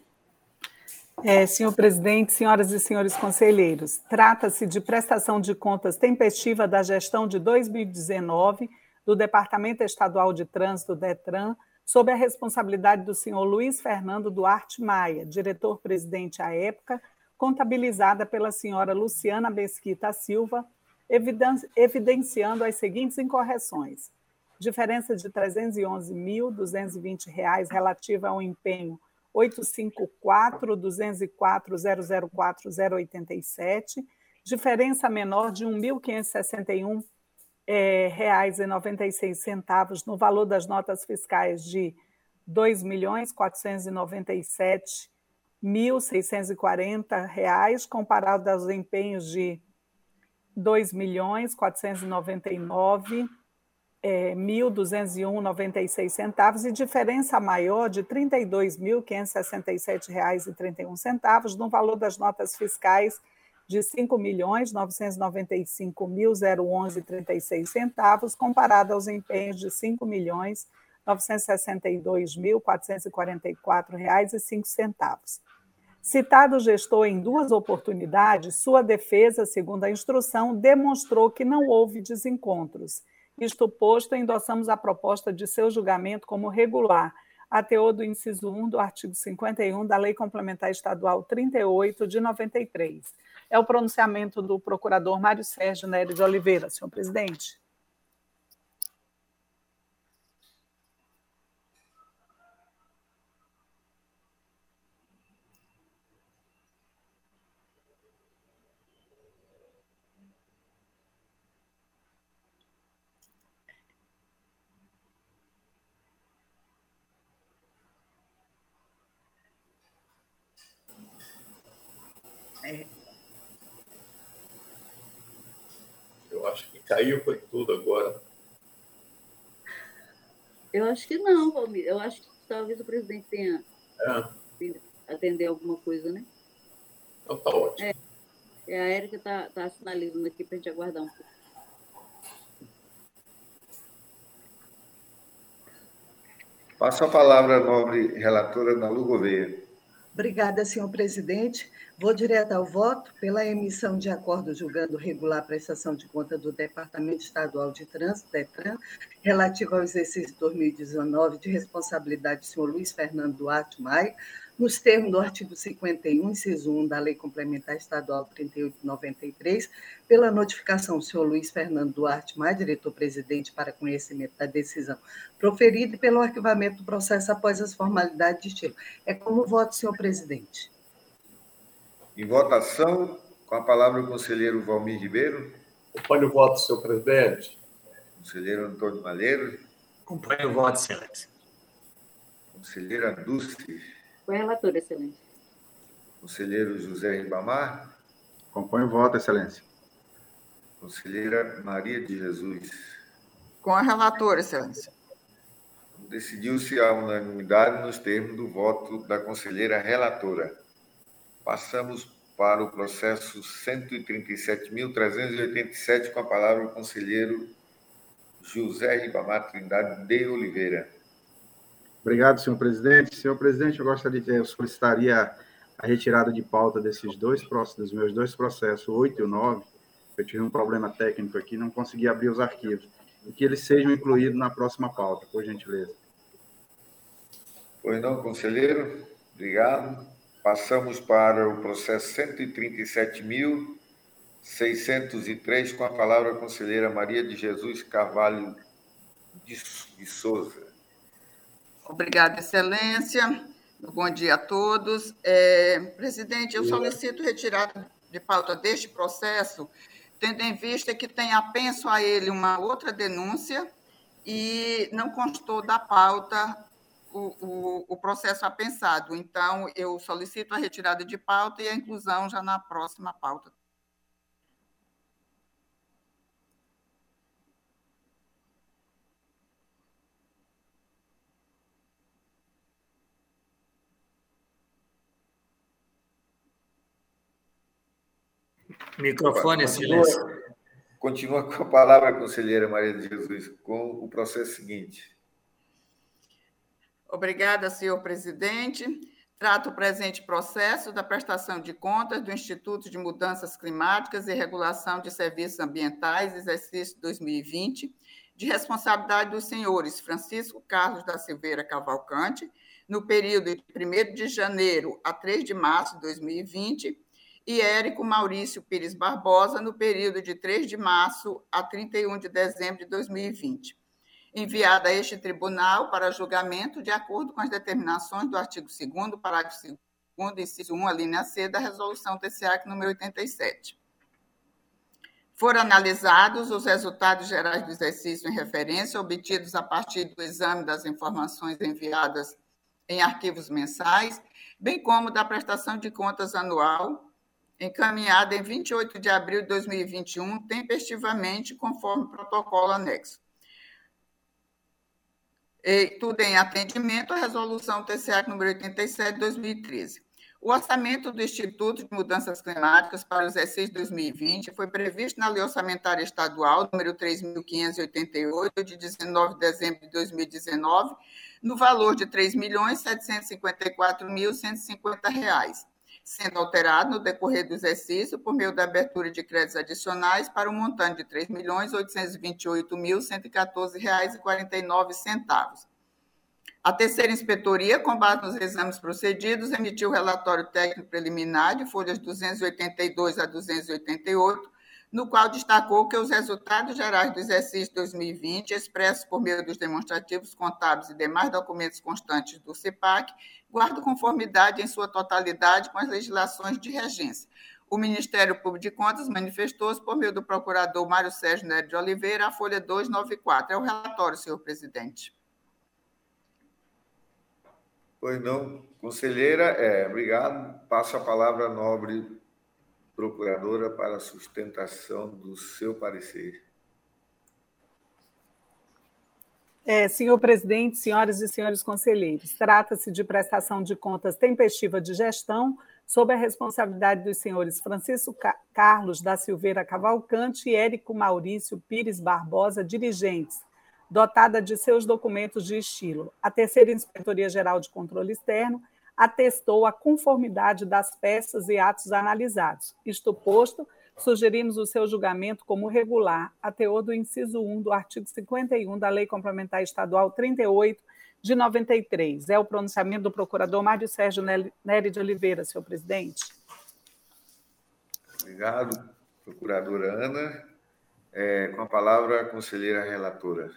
É, senhor presidente, senhoras e senhores conselheiros, trata-se de prestação de contas tempestiva da gestão de 2019 do Departamento Estadual de Trânsito, DETRAN, sob a responsabilidade do senhor Luiz Fernando Duarte Maia, diretor-presidente à época, contabilizada pela senhora Luciana Mesquita Silva, evidenciando as seguintes incorreções diferença de R$ 311.220 relativa ao empenho 854-204-004-087, diferença menor de R$ 1.561 é, reais 96 centavos no valor das notas fiscais de 2.497.640 reais comparado aos empenhos de R$ 2.499 é, 1.201,96 centavos e diferença maior de R$ 32.567,31 no valor das notas fiscais de R$ 5.995.011,36 centavos comparado aos empenhos de R$ 5.962.444,05. Citado gestor em duas oportunidades, sua defesa, segundo a instrução, demonstrou que não houve desencontros isto posto, endossamos a proposta de seu julgamento como regular, a teor do inciso 1 do artigo 51 da Lei Complementar Estadual 38 de 93. É o pronunciamento do procurador Mário Sérgio Nery de Oliveira, senhor presidente. Eu acho que caiu foi tudo agora. Eu acho que não, Valmir. Eu acho que talvez o presidente tenha é. atender alguma coisa, né? Então tá ótimo. É, é a Érica está tá sinalizando aqui para a gente aguardar um pouco. Passo a palavra à nobre relatora Nalu Gouveia. Obrigada, senhor presidente. Vou direto ao voto pela emissão de acordo julgando regular a prestação de conta do Departamento Estadual de Trânsito, DETRAN, relativo ao exercício 2019 de responsabilidade do senhor Luiz Fernando Duarte Maia, nos termos do artigo 51, inciso 1 da Lei Complementar Estadual 3893, pela notificação do senhor Luiz Fernando Duarte Maia, diretor-presidente para conhecimento da decisão proferida e pelo arquivamento do processo após as formalidades de estilo. É como voto, senhor presidente. Em votação, com a palavra o conselheiro Valmir Ribeiro. Acompanhe o voto, senhor presidente. Conselheiro Antônio Malheiro. Acompanhe o voto, excelência. Conselheira Dulce. Foi relator, excelência. Conselheiro José Ribamar. Acompanhe o voto, excelência. Conselheira Maria de Jesus. Com a relatora, excelência. Decidiu-se a unanimidade nos termos do voto da conselheira relatora. Passamos para o processo 137.387, com a palavra o conselheiro José Ribamar Trindade de Oliveira. Obrigado, senhor presidente. Senhor presidente, eu gostaria de eu solicitaria a retirada de pauta desses dois dos meus dois processos, o 8 e o 9. Eu tive um problema técnico aqui, não consegui abrir os arquivos. E que eles sejam incluídos na próxima pauta, por gentileza. Pois não, conselheiro. Obrigado. Passamos para o processo 137.603, com a palavra a conselheira Maria de Jesus Carvalho de Souza. Obrigada, Excelência. Bom dia a todos. É, presidente, eu solicito retirada de pauta deste processo, tendo em vista que tem apenso a ele uma outra denúncia e não constou da pauta o, o, o processo apensado. Então, eu solicito a retirada de pauta e a inclusão já na próxima pauta. Microfone, silêncio. Continua com a palavra conselheira Maria de Jesus, com o processo seguinte. Obrigada, senhor presidente. Trato o presente processo da prestação de contas do Instituto de Mudanças Climáticas e Regulação de Serviços Ambientais, exercício 2020, de responsabilidade dos senhores Francisco Carlos da Silveira Cavalcante, no período de 1 de janeiro a 3 de março de 2020, e Érico Maurício Pires Barbosa, no período de 3 de março a 31 de dezembro de 2020. Enviada a este tribunal para julgamento de acordo com as determinações do artigo 2, parágrafo 2, inciso 1, a linha C da Resolução TCA número 87. Foram analisados os resultados gerais do exercício em referência, obtidos a partir do exame das informações enviadas em arquivos mensais, bem como da prestação de contas anual encaminhada em 28 de abril de 2021, tempestivamente, conforme o protocolo anexo. E tudo em atendimento à resolução TCA número 87 de 2013. O orçamento do Instituto de Mudanças Climáticas para o exercício 2020 foi previsto na Lei Orçamentária Estadual número 3.588, de 19 de dezembro de 2019, no valor de R$ 3.754.150 sendo alterado no decorrer do exercício por meio da abertura de créditos adicionais para um montante de R$ 3.828.114,49. A terceira inspetoria, com base nos exames procedidos, emitiu o relatório técnico preliminar de folhas 282 a 288, no qual destacou que os resultados gerais do exercício 2020, expressos por meio dos demonstrativos contábeis e demais documentos constantes do CEPAC, guardam conformidade em sua totalidade com as legislações de regência. O Ministério Público de Contas manifestou-se por meio do procurador Mário Sérgio Nery de Oliveira, a folha 294. É o relatório, senhor presidente. Pois não, conselheira, é, obrigado. Passo a palavra à nobre procuradora para a sustentação do seu parecer. É, senhor presidente, senhoras e senhores conselheiros, trata-se de prestação de contas tempestiva de gestão sob a responsabilidade dos senhores Francisco Carlos da Silveira Cavalcante e Érico Maurício Pires Barbosa, dirigentes, dotada de seus documentos de estilo. A terceira Inspetoria Geral de Controle Externo atestou a conformidade das peças e atos analisados. Isto posto, sugerimos o seu julgamento como regular, a teor do inciso 1 do artigo 51 da Lei Complementar Estadual 38 de 93. É o pronunciamento do procurador Mário Sérgio Nery de Oliveira, senhor presidente. Obrigado, procuradora Ana. É, com a palavra, a conselheira relatora.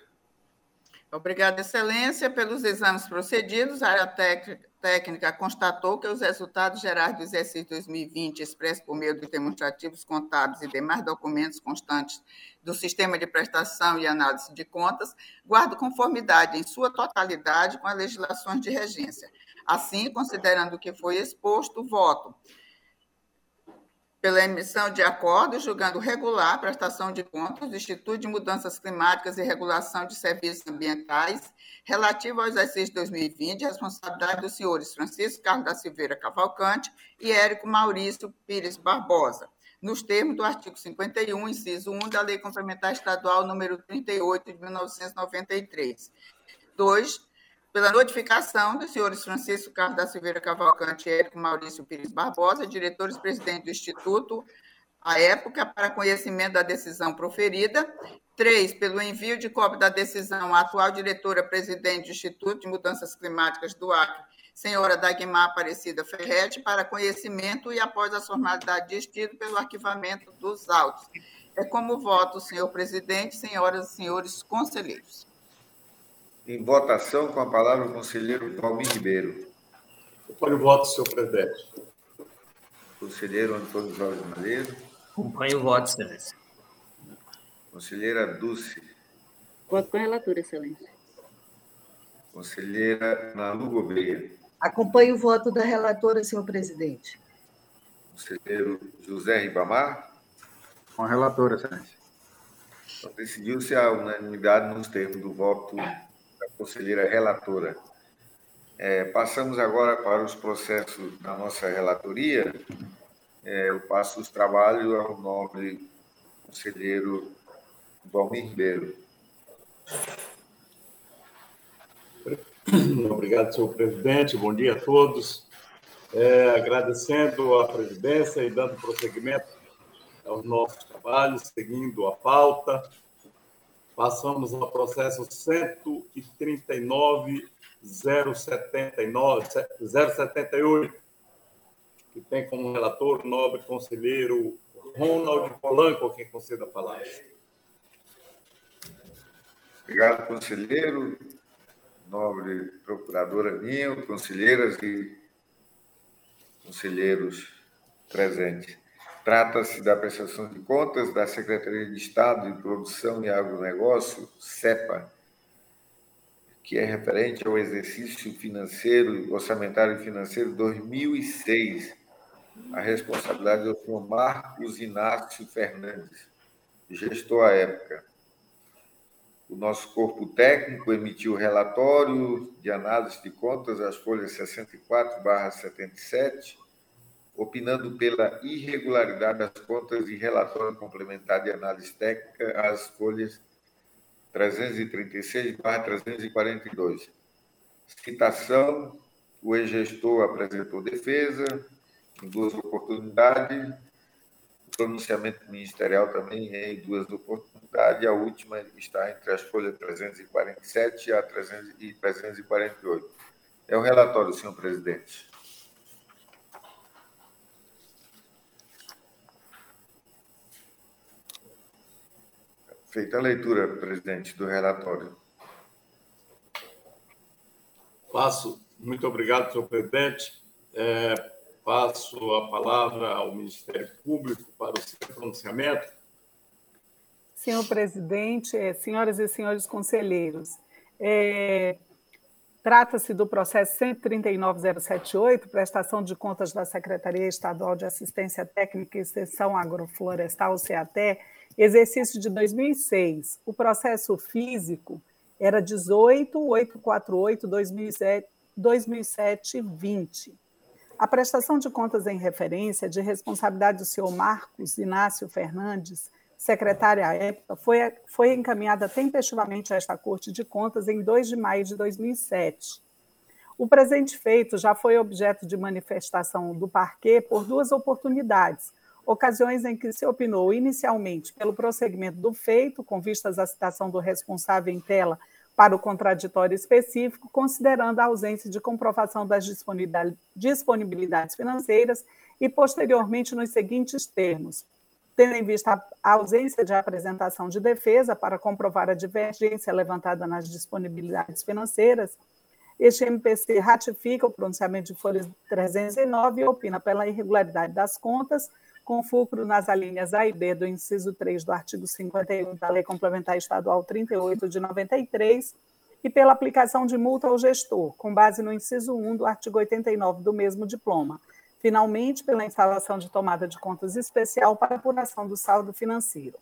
Obrigada, Excelência. Pelos exames procedidos, a área técnica, técnica constatou que os resultados gerais do exercício 2020, expressos por meio dos demonstrativos contábeis e demais documentos constantes do Sistema de Prestação e Análise de Contas, guardam conformidade em sua totalidade com as legislações de regência. Assim, considerando o que foi exposto, voto pela emissão de acordo julgando regular a prestação de contas do Instituto de Mudanças Climáticas e Regulação de Serviços Ambientais relativo ao exercício 2020, responsabilidade dos senhores Francisco Carlos da Silveira Cavalcante e Érico Maurício Pires Barbosa, nos termos do artigo 51, inciso 1 da Lei Complementar Estadual número 38 de 1993. 2 pela notificação dos senhores Francisco Carlos da Silveira Cavalcante e Érico Maurício Pires Barbosa, diretores-presidente do Instituto, à época, para conhecimento da decisão proferida. Três, pelo envio de cópia da decisão à atual diretora-presidente do Instituto de Mudanças Climáticas do Acre, senhora Dagmar Aparecida Ferretti, para conhecimento e após a formalidade de estilo pelo arquivamento dos autos. É como voto, senhor presidente, senhoras e senhores conselheiros. Em votação, com a palavra o conselheiro Palmir Ribeiro. Acompanho o voto, senhor presidente. Conselheiro Antônio Jorge Maleiro. Acompanho o voto, excelência. Conselheira Dulce. Voto com a relatora, excelência. Conselheira Nalu Gouveia. Acompanho o voto da relatora, senhor presidente. Conselheiro José Ribamar. Com a relatora, excelência. Então, decidiu-se a unanimidade nos termos do voto conselheira relatora. É, passamos agora para os processos da nossa relatoria. é, eu passo os trabalhos ao nobre conselheiro Valmir Ribeiro. Obrigado, senhor presidente. Bom dia a todos. É, agradecendo a presidência e dando prosseguimento aos nossos trabalhos, seguindo a pauta. Passamos ao processo 139.078, que tem como relator o nobre conselheiro Ronald Polanco, quem conceda a palavra. Obrigado, conselheiro, nobre procuradora minha, conselheiras e conselheiros presentes. Trata-se da prestação de contas da Secretaria de Estado de Produção e Agronegócio, CEPA, que é referente ao exercício financeiro, orçamentário financeiro 2006. A responsabilidade é do senhor Marcos Inácio Fernandes, gestor à época. O nosso corpo técnico emitiu relatório de análise de contas, as folhas 64/77, opinando pela irregularidade das contas e relatório complementar de análise técnica, as folhas 336/342. Citação: o ex-gestor apresentou defesa em duas oportunidades pronunciamento ministerial também em duas oportunidades, a última está entre as folhas 347 a 348. É o relatório, senhor presidente. Feita a leitura, presidente, do relatório. Passo. Muito obrigado, senhor presidente. É, Passo a palavra ao Ministério Público para o seu pronunciamento. Senhor presidente, eh, senhoras e senhores conselheiros, é, trata-se do processo 139078, prestação de contas da Secretaria Estadual de Assistência Técnica e Extensão Agroflorestal, CAT, exercício de 2006. O processo físico era 18848 2007 2007 20 a prestação de contas em referência de responsabilidade do senhor Marcos Inácio Fernandes, secretário à época, foi, foi encaminhada tempestivamente a esta Corte de Contas em 2 de maio de 2007. O presente feito já foi objeto de manifestação do parquê por duas oportunidades, ocasiões em que se opinou inicialmente pelo prosseguimento do feito, com vistas à citação do responsável em tela para o contraditório específico, considerando a ausência de comprovação das disponibilidades financeiras e, posteriormente, nos seguintes termos. Tendo em vista a ausência de apresentação de defesa para comprovar a divergência levantada nas disponibilidades financeiras, este MPC ratifica o pronunciamento de folha 309 e opina pela irregularidade das contas, com fulcro nas alíneas A e B do inciso 3 do artigo 51 da Lei Complementar Estadual 38 de 93 e pela aplicação de multa ao gestor, com base no inciso 1 do artigo 89 do mesmo diploma. Finalmente, pela instalação de tomada de contas especial para apuração do saldo financeiro.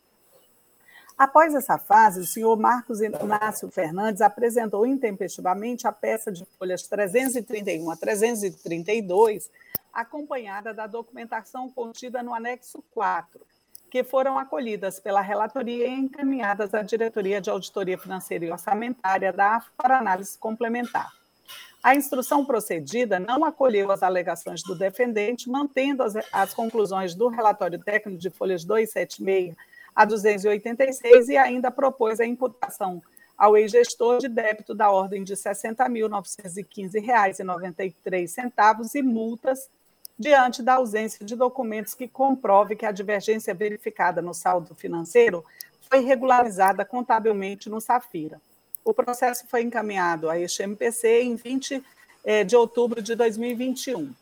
Após essa fase, o senhor Marcos Inácio Fernandes apresentou intempestivamente a peça de folhas 331 a 332 acompanhada da documentação contida no anexo 4, que foram acolhidas pela relatoria e encaminhadas à Diretoria de Auditoria Financeira e Orçamentária da AF para análise complementar. A instrução procedida não acolheu as alegações do defendente, mantendo as, as conclusões do relatório técnico de folhas 276 a 286 e ainda propôs a imputação ao ex-gestor de débito da ordem de R$ 60.915,93 e multas diante da ausência de documentos que comprove que a divergência verificada no saldo financeiro foi regularizada contabilmente no Safira. O processo foi encaminhado a este MPC em 20 eh, de outubro de 2021.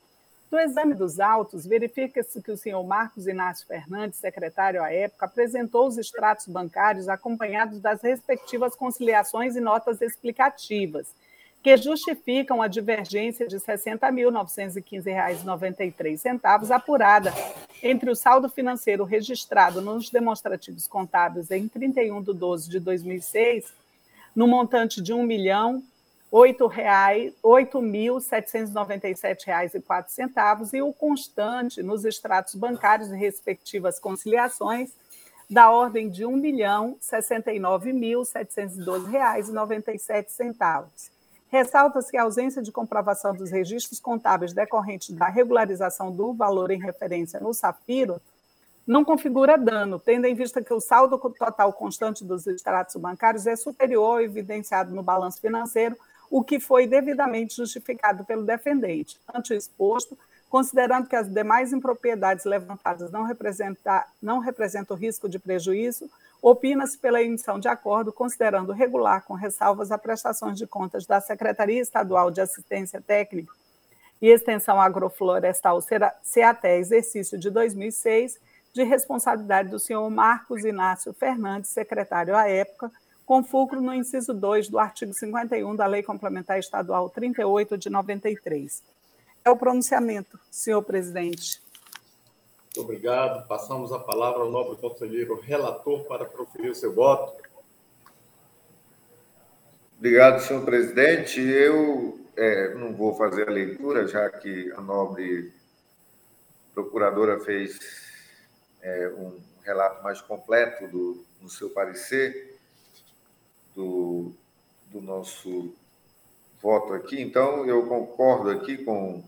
No exame dos autos, verifica-se que o senhor Marcos Inácio Fernandes, secretário à época, apresentou os extratos bancários acompanhados das respectivas conciliações e notas explicativas, que justificam a divergência de R$ 60.915,93 apurada entre o saldo financeiro registrado nos demonstrativos contábeis em 31 de 12 de 2006, no montante de R$ 1 milhão R$ 8.797,04 e o constante nos extratos bancários e respectivas conciliações da ordem de R$ 1.069.712,97. Ressalta-se que a ausência de comprovação dos registros contábeis decorrentes da regularização do valor em referência no Safiro não configura dano, tendo em vista que o saldo total constante dos extratos bancários é superior ao evidenciado no balanço financeiro, o que foi devidamente justificado pelo defendente. Ante o exposto, considerando que as demais impropriedades levantadas não, representa, não representam risco de prejuízo, opina-se pela emissão de acordo, considerando regular, com ressalvas, a prestações de contas da Secretaria Estadual de Assistência Técnica e Extensão Agroflorestal, se até exercício de 2006, de responsabilidade do senhor Marcos Inácio Fernandes, secretário à época, com fulcro no inciso 2 do artigo 51 da Lei Complementar Estadual 38 de 93. É o pronunciamento, senhor presidente. Muito obrigado. Passamos a palavra ao nobre conselheiro relator para proferir o seu voto. Obrigado, senhor presidente. Eu é, não vou fazer a leitura, já que a nobre procuradora fez é, um relato mais completo do, no seu parecer do, do nosso voto aqui. Então, eu concordo aqui com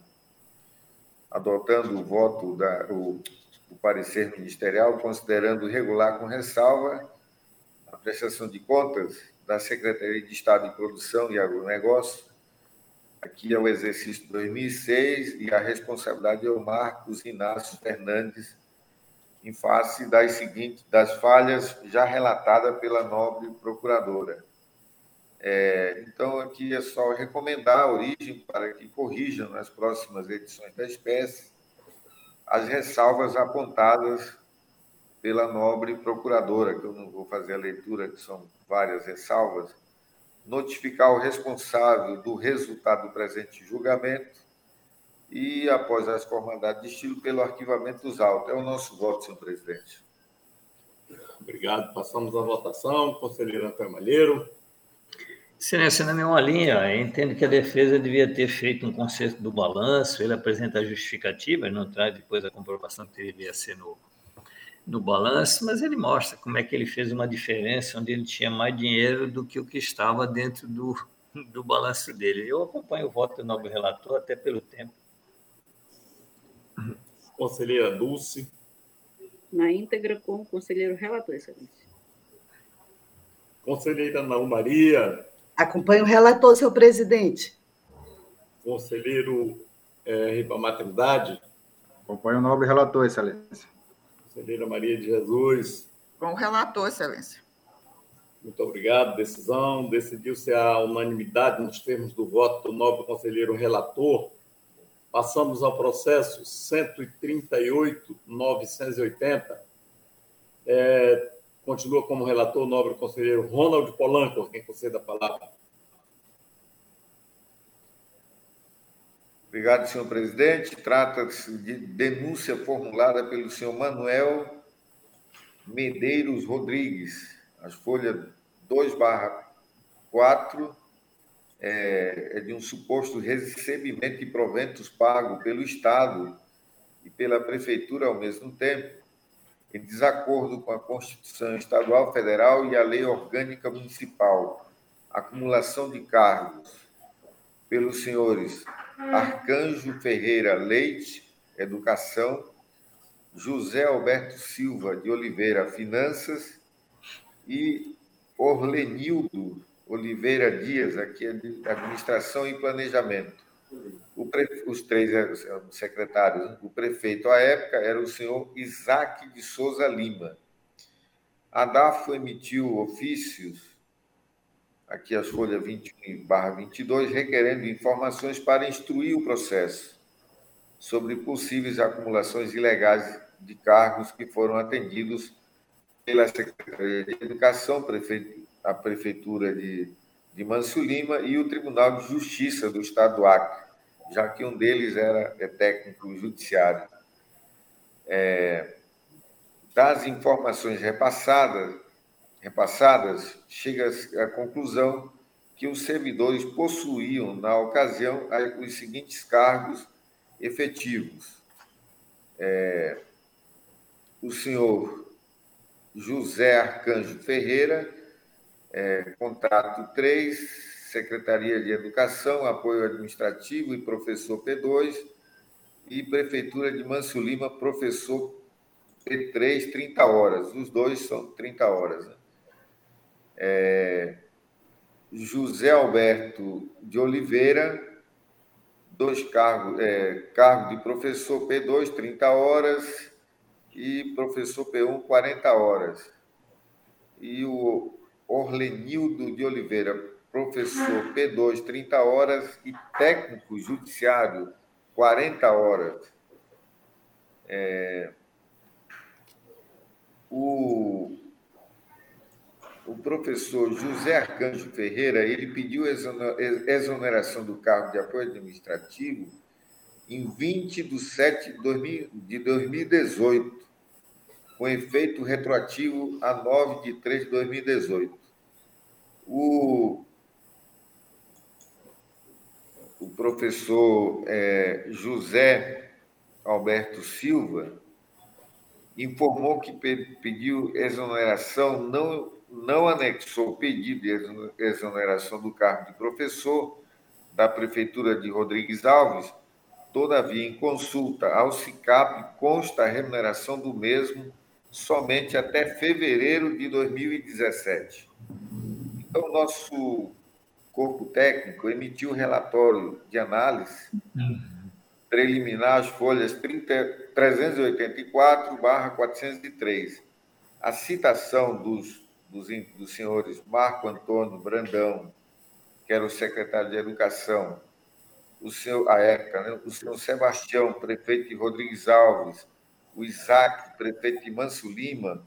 adotando o voto, da, o, o parecer ministerial, considerando regular com ressalva a prestação de contas da Secretaria de Estado de Produção e Agronegócio, aqui é o exercício 2006, e a responsabilidade é o Marcos Inácio Fernandes, em face das seguintes das falhas já relatadas pela nobre procuradora. É, então, aqui é só recomendar a origem para que corrijam nas próximas edições da espécie as ressalvas apontadas pela nobre procuradora, que eu não vou fazer a leitura, que são várias ressalvas, notificar o responsável do resultado do presente julgamento e, após as formalidades de estilo, pelo arquivamento dos autos. É o nosso voto, senhor presidente. Obrigado. Passamos à votação. Conselheiro Antônio Malheiro. Excelência, na mesma linha, entendo que a defesa devia ter feito um conserto do balanço, ele apresenta a justificativa, não traz depois a comprovação que deveria ser no, no balanço, mas ele mostra como é que ele fez uma diferença onde ele tinha mais dinheiro do que o que estava dentro do, do balanço dele. Eu acompanho o voto do novo relator, até pelo tempo. Conselheira Dulce. Na íntegra, com o conselheiro relator, excelência. Conselheira Naú Maria. Acompanho o relator, senhor presidente. Conselheiro é, Ripa Maternidade. Acompanho o nobre relator, excelência. Conselheira Maria de Jesus. Com o relator, excelência. Muito obrigado. Decisão. Decidiu-se a unanimidade nos termos do voto do nobre conselheiro relator. Passamos ao processo 138.980. É, Continua como relator o nobre conselheiro Ronald Polanco, quem concede a palavra. Obrigado, senhor presidente. Trata-se de denúncia formulada pelo senhor Manuel Medeiros Rodrigues, as folhas 2 4, é, é de um suposto recebimento de proventos pago pelo Estado e pela Prefeitura ao mesmo tempo, em desacordo com a Constituição Estadual Federal e a Lei Orgânica Municipal, acumulação de cargos. Pelos senhores Arcanjo Ferreira Leite, Educação, José Alberto Silva de Oliveira, Finanças, e Orlenildo Oliveira Dias, aqui é de Administração e Planejamento pre... os três secretários, né? o prefeito à época era o senhor Isaac de Souza Lima. A DAFO emitiu ofícios, aqui as folhas 21 barra 22, requerendo informações para instruir o processo sobre possíveis acumulações ilegais de cargos que foram atendidos pela Secretaria de Educação, a Prefeitura de, de Manso Lima e o Tribunal de Justiça do Estado do Acre já que um deles era é técnico judiciário. É, das informações repassadas, repassadas chega à conclusão que os servidores possuíam, na ocasião, os seguintes cargos efetivos. É, o senhor José Arcanjo Ferreira, é, contrato 3, Secretaria de Educação, Apoio Administrativo e Professor P2, e Prefeitura de Manso Lima, Professor P3, 30 horas. Os dois são 30 horas. Né? É, José Alberto de Oliveira, dois cargos, é, cargo de professor P2, 30 horas, e professor P1, 40 horas. E o Orlenildo de Oliveira, professor P2, 30 horas, e técnico judiciário, 40 horas. É, o o professor José Arcanjo Ferreira ele pediu exoneração do cargo de apoio administrativo em 20 de 7 de 2018, com efeito retroativo a 9 de 3 de 2018. O, o professor é, José Alberto Silva informou que pediu exoneração não não anexou o pedido de exoneração do cargo de professor da Prefeitura de Rodrigues Alves, todavia, em consulta ao SICAP, consta a remuneração do mesmo somente até fevereiro de 2017. Então, nosso corpo técnico emitiu um relatório de análise preliminar às folhas 384-403. A citação dos dos, dos senhores Marco Antônio Brandão, que era o secretário de Educação, o senhor, a época, né? o senhor Sebastião, prefeito de Rodrigues Alves, o Isaac, prefeito de Manso Lima,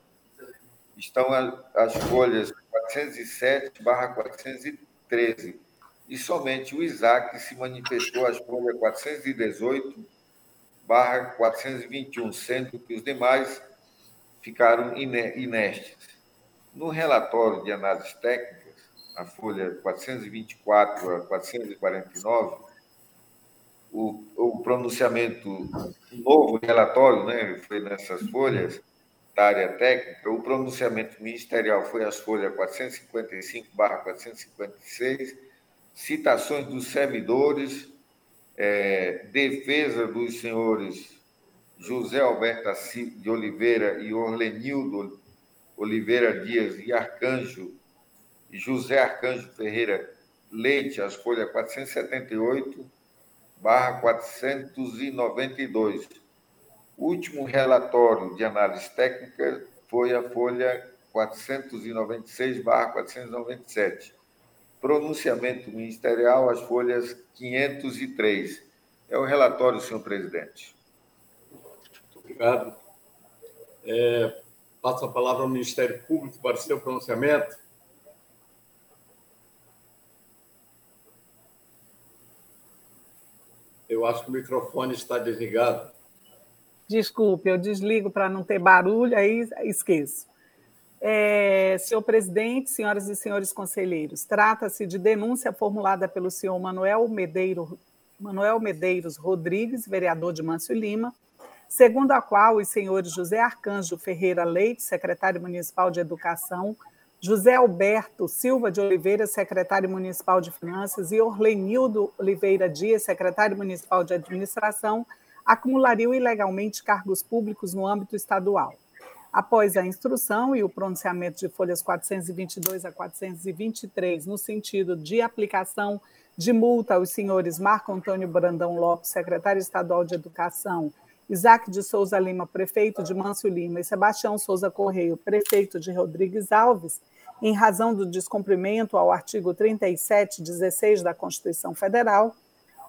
estão as folhas 407/413 e somente o Isaac se manifestou as folhas 418/421, sendo que os demais ficaram inestes. No relatório de análises técnicas, a folha 424 a 449, o, o pronunciamento, novo relatório, né, foi nessas folhas da área técnica, o pronunciamento ministerial foi as folhas 455-456, citações dos servidores, é, defesa dos senhores José Alberto de Oliveira e Orlenildo Oliveira Dias e Arcanjo, José Arcanjo Ferreira Leite, as folhas 478 barra 492. Último relatório de análise técnica foi a folha 496 barra 497. Pronunciamento ministerial, as folhas 503. É o relatório, senhor presidente. Muito obrigado. É, Passo a palavra ao Ministério Público para seu pronunciamento. Eu acho que o microfone está desligado. Desculpe, eu desligo para não ter barulho, aí esqueço. É, senhor presidente, senhoras e senhores conselheiros, trata-se de denúncia formulada pelo senhor Manuel, Medeiro, Manuel Medeiros Rodrigues, vereador de Mâncio Lima, segundo a qual os senhores José Arcanjo Ferreira Leite, secretário municipal de Educação, José Alberto Silva de Oliveira, secretário municipal de Finanças, e Orlenildo Oliveira Dias, secretário municipal de Administração, acumulariam ilegalmente cargos públicos no âmbito estadual. Após a instrução e o pronunciamento de folhas 422 a 423, no sentido de aplicação de multa aos senhores Marco Antônio Brandão Lopes, secretário estadual de Educação, Isaac de Souza Lima, prefeito de Mâncio Lima, e Sebastião Souza Correio, prefeito de Rodrigues Alves, em razão do descumprimento ao artigo 37, 16 da Constituição Federal,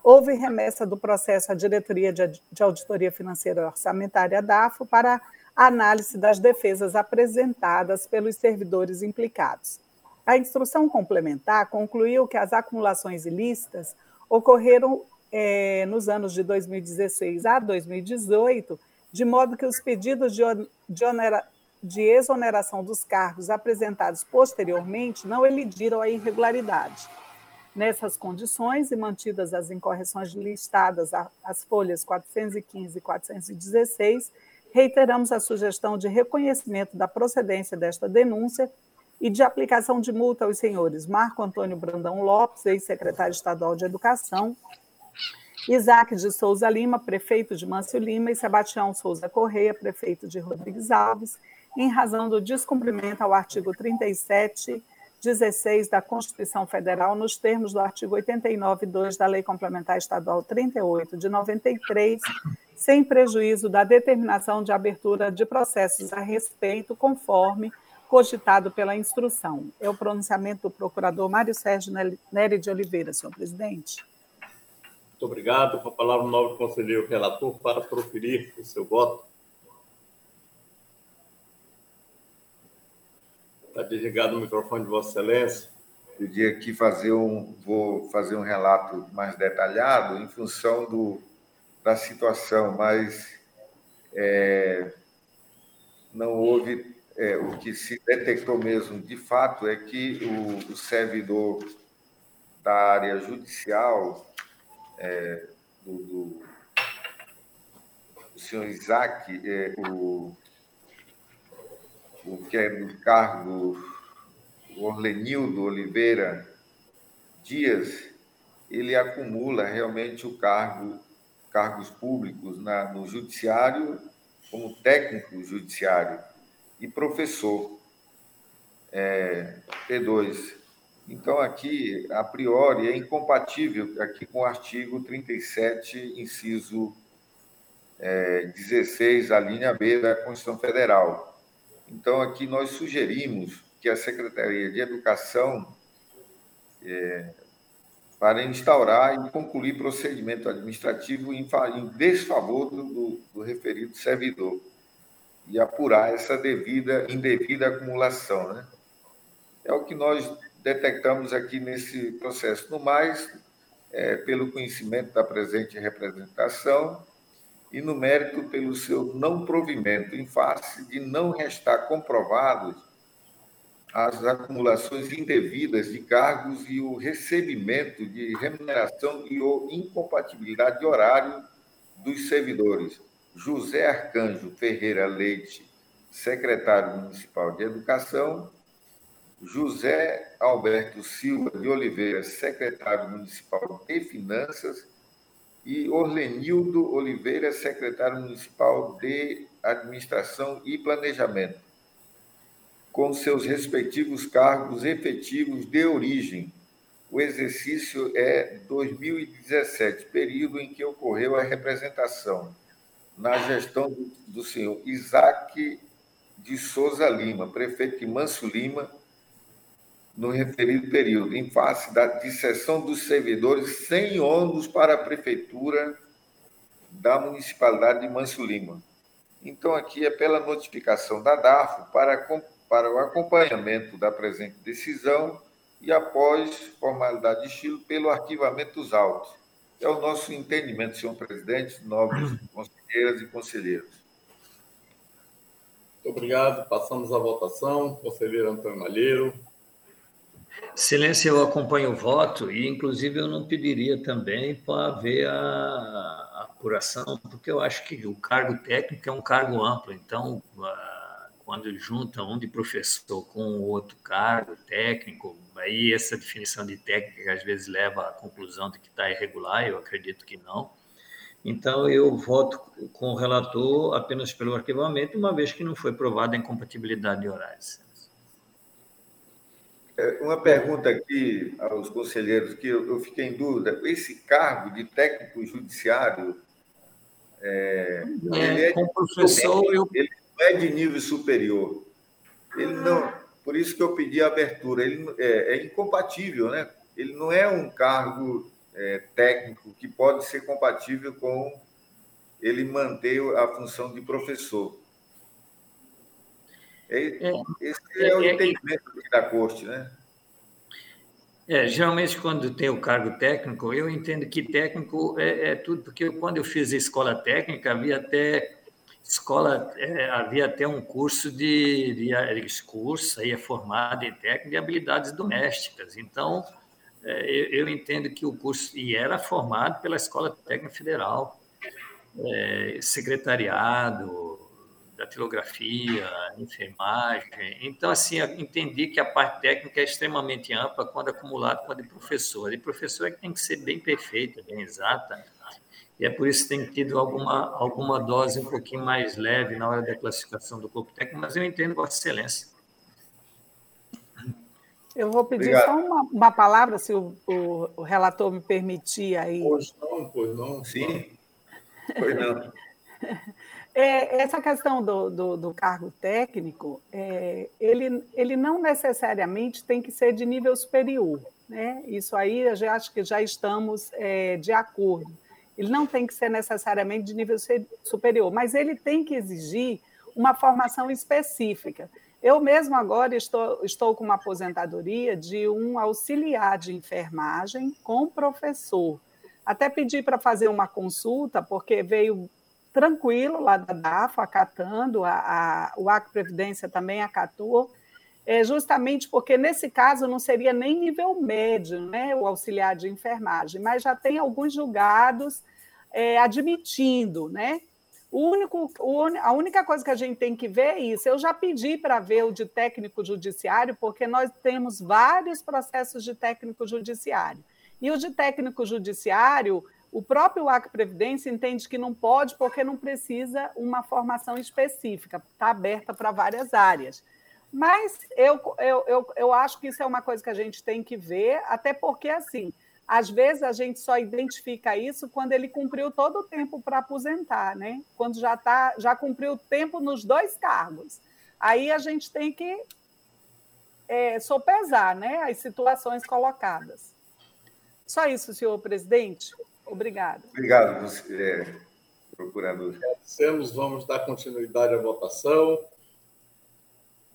houve remessa do processo à Diretoria de Auditoria Financeira e Orçamentária DAFO para análise das defesas apresentadas pelos servidores implicados. A instrução complementar concluiu que as acumulações ilícitas ocorreram é, nos anos de 2016 a 2018, de modo que os pedidos de, de, onera, de exoneração dos cargos apresentados posteriormente não elidiram a irregularidade. Nessas condições e mantidas as incorreções listadas as folhas 415 e 416, reiteramos a sugestão de reconhecimento da procedência desta denúncia e de aplicação de multa aos senhores Marco Antônio Brandão Lopes, ex-secretário estadual de Educação, Isaac de Souza Lima, prefeito de Mâncio Lima, e Sebastião Souza Correia, prefeito de Rodrigues Alves, em razão do descumprimento ao artigo 37 16 da Constituição Federal, nos termos do artigo 89.2 da Lei Complementar Estadual 38 de 93, sem prejuízo da determinação de abertura de processos a respeito, conforme cogitado pela instrução. É o pronunciamento do procurador Mário Sérgio Nery de Oliveira, senhor presidente. Muito obrigado. Com a palavra o novo conselheiro relator para proferir o seu voto. Está desligado o microfone de Vossa Excelência. Podia aqui fazer um, vou fazer um relato mais detalhado em função do, da situação, mas é, não houve é, o que se detectou mesmo de fato é que o, o servidor da área judicial é, do, do, do senhor Isaac, é, o o que é do cargo Orlenildo Oliveira Dias, ele acumula realmente o cargo, cargos públicos na, no judiciário, como técnico judiciário e professor é, P2. Então, aqui, a priori, é incompatível aqui com o artigo 37, inciso é, 16, a linha B da Constituição Federal então, aqui nós sugerimos que a Secretaria de Educação, é, para instaurar e concluir procedimento administrativo em, em desfavor do, do, referido servidor e apurar essa devida, indevida acumulação. Né? É o que nós detectamos aqui nesse processo. No mais, é, pelo conhecimento da presente representação, e no mérito pelo seu não provimento, em face de não restar comprovados as acumulações indevidas de cargos e o recebimento de remuneração e ou incompatibilidade de horário dos servidores. José Arcanjo Ferreira Leite, secretário municipal de Educação, José Alberto Silva de Oliveira, secretário municipal de Finanças, e Orlenildo Oliveira, secretário municipal de Administração e Planejamento, com seus respectivos cargos efetivos de origem. O exercício é 2017, período em que ocorreu a representação na gestão do, senhor Isaac de Souza Lima, prefeito de Manso Lima, no referido período, em face da dissessão dos servidores sem ônus para a prefeitura da municipalidade de Manso Lima. Então, aqui é pela notificação da DAFO para, para o acompanhamento da presente decisão e, após formalidade de estilo, pelo arquivamento dos autos. É o nosso entendimento, senhor presidente, nobres conselheiras e conselheiros. Muito obrigado. Passamos à votação. Conselheiro Antônio Malheiro. Excelência, eu acompanho o voto e, inclusive, eu não pediria também para ver a, a apuração, porque eu acho que o cargo técnico é um cargo amplo, então, quando junta um de professor com outro cargo técnico, aí essa definição de técnica às vezes leva à conclusão de que está irregular, eu acredito que não. Então, eu voto com o relator apenas pelo arquivamento, uma vez que não foi provada a incompatibilidade de horários. É, uma pergunta aqui aos conselheiros que eu fiquei em dúvida. Esse cargo de técnico judiciário, é, é, ele, é de, professor, eu... ele não é de nível superior. Ele não, por isso que eu pedi a abertura. Ele é, é incompatível, né? Ele não é um cargo é, técnico que pode ser compatível com ele manter a função de professor. É, é, esse é, é o é entendimento da corte, né? É, geralmente, quando tem o cargo técnico, eu entendo que técnico é, é tudo, porque quando eu fiz a escola técnica, havia até escola, é, havia até um curso de, de curso, aí é formado em técnica de habilidades domésticas. Então, eu, eu, entendo que o curso, e era formado pela Escola Técnica Federal, secretariado, datilografia, enfermagem. Então, assim, entendi que a parte técnica é extremamente ampla quando acumulada com a de professor. A de professor é que tem que ser bem perfeita, bem exata, e é por isso que tem tido alguma, alguma dose um pouquinho mais leve na hora da classificação do corpo técnico, mas eu entendo Vossa Excelência. Eu vou pedir Obrigado. só uma, uma, palavra, se o, o, o, relator me permitir aí. Pois não, pois não. Sim, pois não. É, essa questão do, do, do cargo técnico, é, ele, ele não necessariamente tem que ser de nível superior. Né? Isso aí eu já acho que já estamos é, de acordo. Ele não tem que ser necessariamente de nível superior, mas ele tem que exigir uma formação específica. Eu mesmo agora estou, estou com uma aposentadoria de um auxiliar de enfermagem com professor. Até pedi para fazer uma consulta, porque veio tranquilo lá da DAFA, acatando, a, a, o ACO Previdência também acatou, é, justamente porque nesse caso não seria nem nível médio, né, o auxiliar de enfermagem, mas já tem alguns julgados é, admitindo, né? O único, a única coisa que a gente tem que ver é isso. Eu já pedi para ver o de técnico judiciário, porque nós temos vários processos de técnico judiciário. E o de técnico judiciário, o próprio ACO Previdência entende que não pode, porque não precisa uma formação específica, está aberta para várias áreas. Mas eu, eu, eu, eu acho que isso é uma coisa que a gente tem que ver, até porque, assim, às vezes a gente só identifica isso quando ele cumpriu todo o tempo para aposentar, né? Quando já tá, já cumpriu o tempo nos dois cargos. Aí a gente tem que é, sopesar, né, as situações colocadas. Só isso, senhor presidente. Obrigado. Obrigado, é, procurador. Agradecemos, vamos dar continuidade à votação.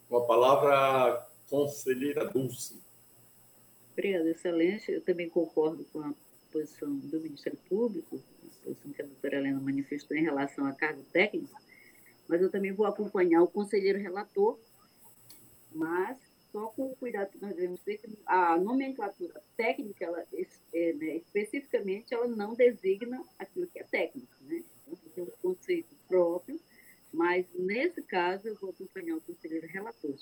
Com a palavra, a conselheira Dulce. Obrigada, Excelência. Eu também concordo com a posição do Ministério Público, a posição que a doutora Helena manifestou em relação a cargo técnico, mas eu também vou acompanhar o conselheiro relator, mas só com o cuidado que nós devemos ter, a nomenclatura técnica, ela, é, né, especificamente, ela não designa aquilo que é técnico, né? Então, tem um conceito próprio, mas nesse caso eu vou acompanhar o conselheiro relator,